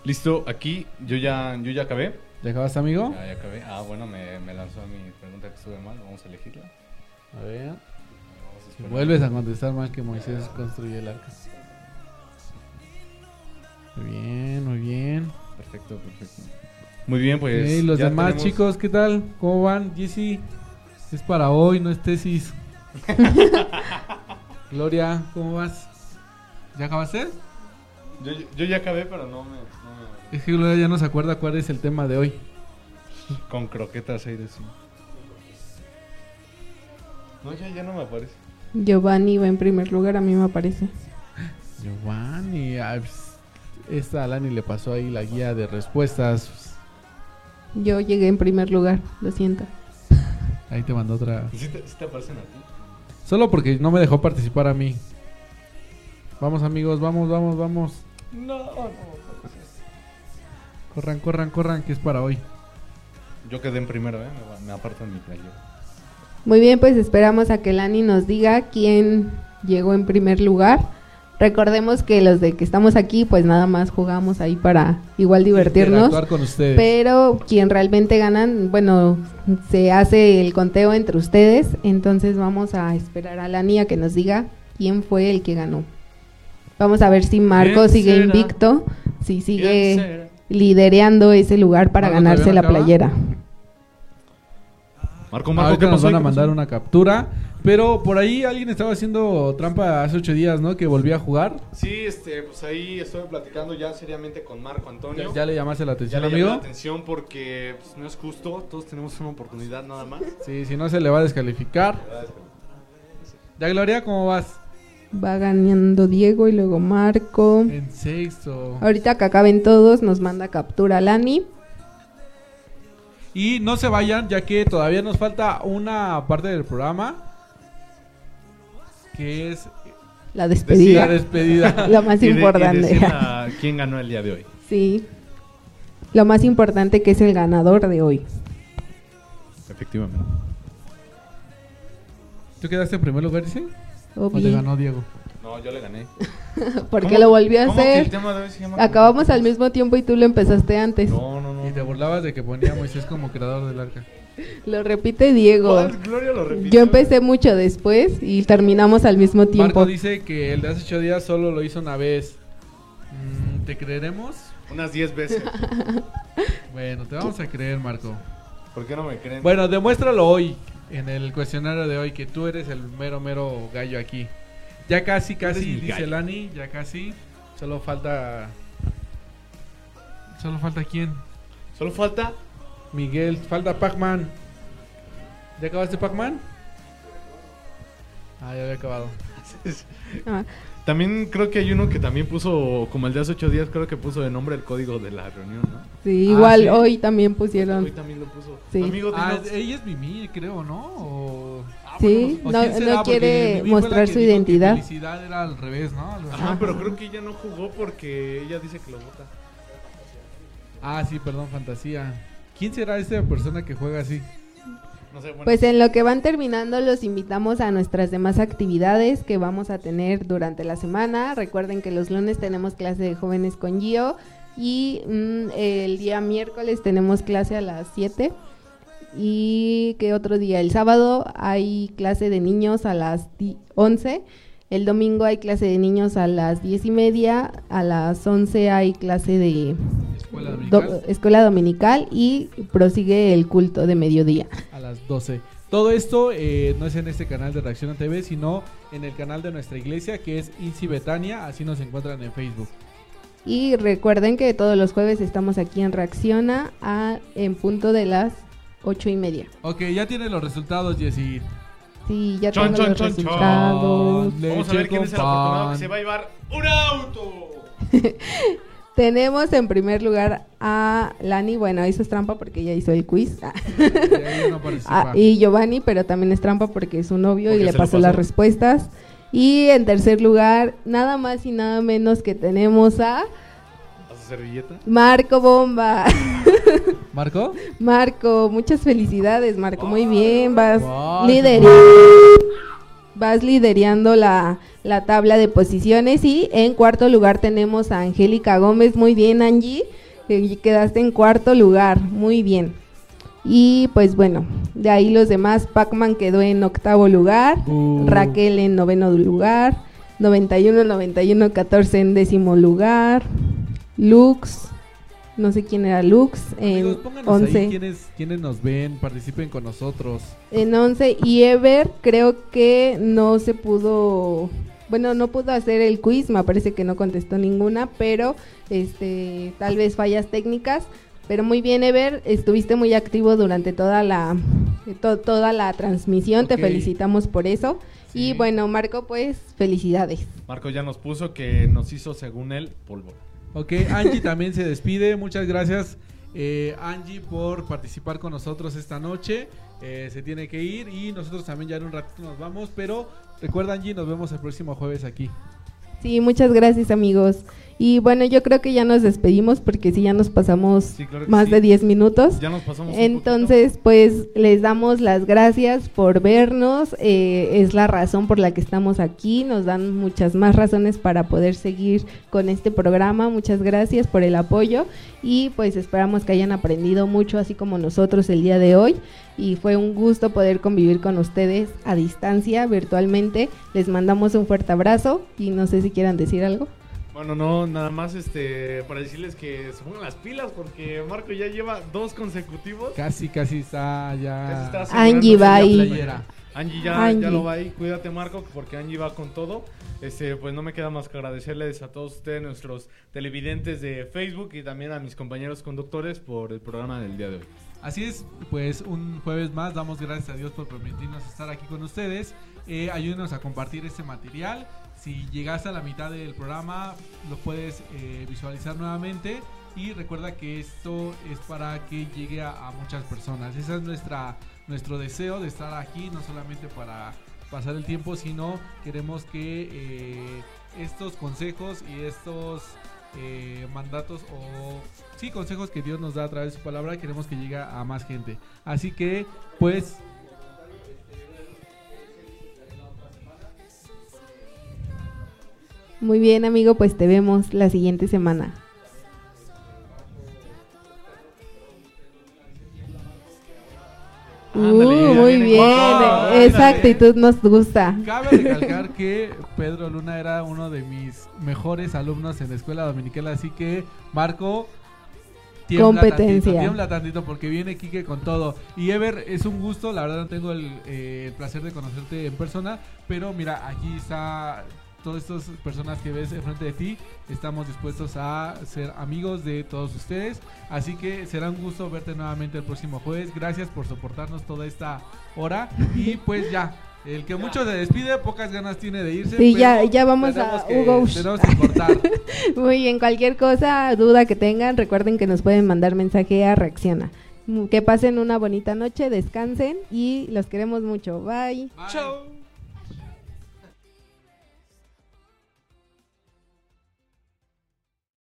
Listo, aquí yo ya, yo ya acabé. ¿Ya acabaste, amigo? Ya, ya acabé. Ah, bueno, me, me lanzó a mi pregunta que estuve mal. Vamos a elegirla. A ver. A Si vuelves a contestar mal que Moisés construye el arca. Muy bien, muy bien. Perfecto, perfecto. Muy bien, pues. Ok, los demás tenemos- chicos, ¿qué tal? ¿Cómo van? Jessy, es para hoy, no es tesis. [LAUGHS] Gloria, ¿cómo vas? ¿Ya acabaste? Yo, yo ya acabé, pero no me, no me- Es que Gloria ya no se acuerda cuál es el tema de hoy. Con croquetas ahí de sí. No, ya, ya no me aparece. Giovanni va en primer lugar, a mí me parece. Giovanni, ah, pues, esta a Lani le pasó ahí la guía de respuestas. Yo llegué en primer lugar, lo siento. Ahí te mandó otra. ¿Sí te, sí te aparecen a ti? Solo porque no me dejó participar a mí. Vamos amigos, vamos, vamos, vamos. No, no. Corran, corran, corran, que es para hoy. Yo quedé en primero, ¿eh? Me, aparto en mi playera. Muy bien, pues esperamos a que Lani nos diga quién llegó en primer lugar. Recordemos que los de que estamos aquí, pues nada más jugamos ahí para igual divertirnos. Con ustedes. Pero quien realmente ganan, bueno, se hace el conteo entre ustedes. Entonces vamos a esperar a Lani a que nos diga quién fue el que ganó. Vamos a ver si Marco ¿Quién sigue será? invicto, si ¿Quién sigue lidereando ese lugar para Marco, ganarse ¿todavía la acaba? playera. Marco, Marco, Ahorita ¿qué nos van a ¿Qué mandar una captura. Pero por ahí alguien estaba haciendo trampa hace ocho días, ¿no? Que volvía a jugar. Sí, este, pues ahí estuve platicando ya seriamente con Marco Antonio. Ya, ya le llamaste la Ya atención, le llamé la amigo. atención porque pues, no es justo, todos tenemos una oportunidad nada más. Sí, si no se le va a descalificar. Ya Gloria, ¿cómo vas? Va ganando Diego y luego Marco. En sexto. Ahorita que acaben todos, nos manda captura Lani. Y no se vayan, ya que todavía nos falta una parte del programa. Que es La despedida. la despedida. [LAUGHS] Lo más Y de- y importante. decir a quién ganó el día de hoy. sí. Lo más importante que es el ganador de hoy. Efectivamente. ¿Tú quedaste en primer lugar, dice? ¿O te Obvio. ganó Diego? No, yo le gané. [LAUGHS] Porque ¿Cómo- lo volvió a cómo que el hacer. tema de hoy se llama Acabamos al mismo tiempo y tú lo empezaste antes. No, no, no. Y te burlabas de que ponía a Moisés como creador del arca. [LAUGHS] Lo repite Diego. Gloria lo repitió. Yo empecé mucho después y terminamos al mismo tiempo. Marco dice que el de hace ocho días solo lo hizo una vez. Mm, ¿Te creeremos? Unas 10 veces. [LAUGHS] Bueno, te vamos a creer, Marco. ¿Por qué no me creen? Bueno, demuéstralo hoy, en el cuestionario de hoy, que tú eres el mero, mero gallo aquí. Ya casi, casi, dice gallo. Lani, ya casi. Solo falta... Solo falta quién? Solo falta. Miguel, falta Pac-Man. ¿Ya acabaste Pac-Man? Ah, ya había acabado. [LAUGHS] Ah, También creo que hay uno que también puso, como el de hace 8 días, creo que puso de nombre el código de la reunión, ¿no? sí, Ah, igual ¿sí? hoy también Hoy pusieron. también lo puso. Sí. Amigo, Ah, ella es Mimi, creo, ¿no? O... Sí, ¿o no, quién será? no Porque quiere Mimi la mostrar su identidad. Felicidad era al revés, ¿no? Ajá, pero creo que ella no jugó porque ella dice que lo vota. Ah, sí, perdón, fantasía. ¿Quién será esa persona que juega así? No sé, bueno. Pues en lo que van terminando los invitamos a nuestras demás actividades que vamos a tener durante la semana. Recuerden que los lunes tenemos clase de jóvenes con Gio y mm, el día miércoles tenemos clase a las 7. Y que otro día, el sábado hay clase de niños a las di- 11. El domingo hay clase de niños a las 10 y media. A las 11 hay clase de Escuela do- dominical escuela dominical y prosigue el culto de mediodía. a las 12. Todo esto eh, no es en este canal de Reacción a TV, sino en el canal de nuestra iglesia que es Inci Betania. Así nos encuentran en Facebook. Y recuerden que todos los jueves estamos aquí en Reacciona a, en punto de las ocho y media. Ok, ya tiene los resultados, Jessy. Sí, ya Chon, tengo chon, los chon, chon. resultados. Vamos a ver quién es el afortunado que se va a llevar un auto. [LAUGHS] Tenemos en primer lugar a Lani, bueno, eso es trampa porque ella hizo el quiz. [LAUGHS] Ah. Y no. Ah, Giovanni, pero también es trampa porque es su novio y le pasó las respuestas. Y en tercer lugar, nada más y nada menos que tenemos a ¿A su servilleta? Marco Bomba. [LAUGHS] ¿Marco? Marco, muchas felicidades, Marco. Muy bien, vas Wow. liderando, vas liderando la, la tabla de posiciones y en cuarto lugar tenemos a Angélica Gómez. Muy bien, Angie. Quedaste en cuarto lugar, muy bien. Y pues bueno, de ahí los demás, Pacman quedó en octavo lugar, Uh. Raquel en noveno lugar, 91, 91, 14 en décimo lugar, Lux, no sé quién era Lux, en Amigos, ahí 11. quienes, quienes nos ven, participen con nosotros. En 11 y Ever creo que no se pudo, bueno, no pudo hacer el quiz, me parece que no contestó ninguna, pero este tal vez fallas técnicas, pero muy bien Ever, estuviste muy activo durante toda la to- toda la transmisión, te felicitamos por eso. Sí. Y bueno, Marco, pues felicidades. Marco ya nos puso que nos hizo, según él, polvo. Ok, Angie también se despide. Muchas gracias, eh, Angie, por participar con nosotros esta noche. Eh, se tiene que ir y nosotros también ya en un ratito nos vamos. Pero recuerda, Angie, nos vemos el próximo jueves aquí. Sí, muchas gracias amigos. Y bueno, yo creo que ya nos despedimos porque sí, ya nos pasamos Sí, claro que más sí. de 10 minutos. Ya nos pasamos Entonces, pues les damos las gracias por vernos. eh, es la razón por la que estamos aquí. Nos dan muchas más razones para poder seguir con este programa. Muchas gracias por el apoyo y pues esperamos que hayan aprendido mucho, así como nosotros el día de hoy. Y fue un gusto poder convivir con ustedes a distancia, virtualmente. Les mandamos un fuerte abrazo y no sé si quieran decir algo. Bueno, no, nada más este para decirles que se pongan las pilas porque Marco ya lleva dos consecutivos. Casi, casi está ya. Casi está Angie va ahí. Angie ya, Angie. ya lo va ahí, cuídate Marco, porque Angie va con todo. Este, pues no me queda más que agradecerles a todos ustedes, nuestros televidentes de Facebook y también a mis compañeros conductores por el programa del día de hoy. Así es, pues un jueves más damos gracias a Dios por permitirnos estar aquí con ustedes. Eh, ayúdenos a compartir este material. Si llegaste a la mitad del programa, lo puedes eh, visualizar nuevamente. Y recuerda que esto es para que llegue a, muchas personas. Ese es nuestra, nuestro deseo de estar aquí, no solamente para pasar el tiempo, sino queremos que eh, estos consejos y estos eh, mandatos o sí consejos que Dios nos da a través de su palabra queremos que llegue a más gente así que pues Muy bien, amigo, pues te vemos la siguiente semana. Ándale, Uh, muy bien, todo, esa ándale. actitud nos gusta. Cabe recalcar que Pedro Luna era uno de mis mejores alumnos en la escuela dominical, así que Marco tiembla Competencia. tantito, tiembla tantito porque viene Quique con todo. Y Ever, es un gusto, la verdad no tengo el, eh, el placer de conocerte en persona, pero mira, aquí está todas estas personas que ves enfrente de ti, estamos dispuestos a ser amigos de todos ustedes, así que será un gusto verte nuevamente el próximo jueves. Gracias por soportarnos toda esta hora y pues ya. El que mucho se despide, pocas ganas tiene de irse. Sí, pero ya- ya vamos a que- Hugo. Tenemos que cortar. [LAUGHS] Muy bien, cualquier cosa, duda que tengan, recuerden que nos pueden mandar mensaje a Reacciona. Que pasen una bonita noche, descansen y los queremos mucho. Bye. Chao.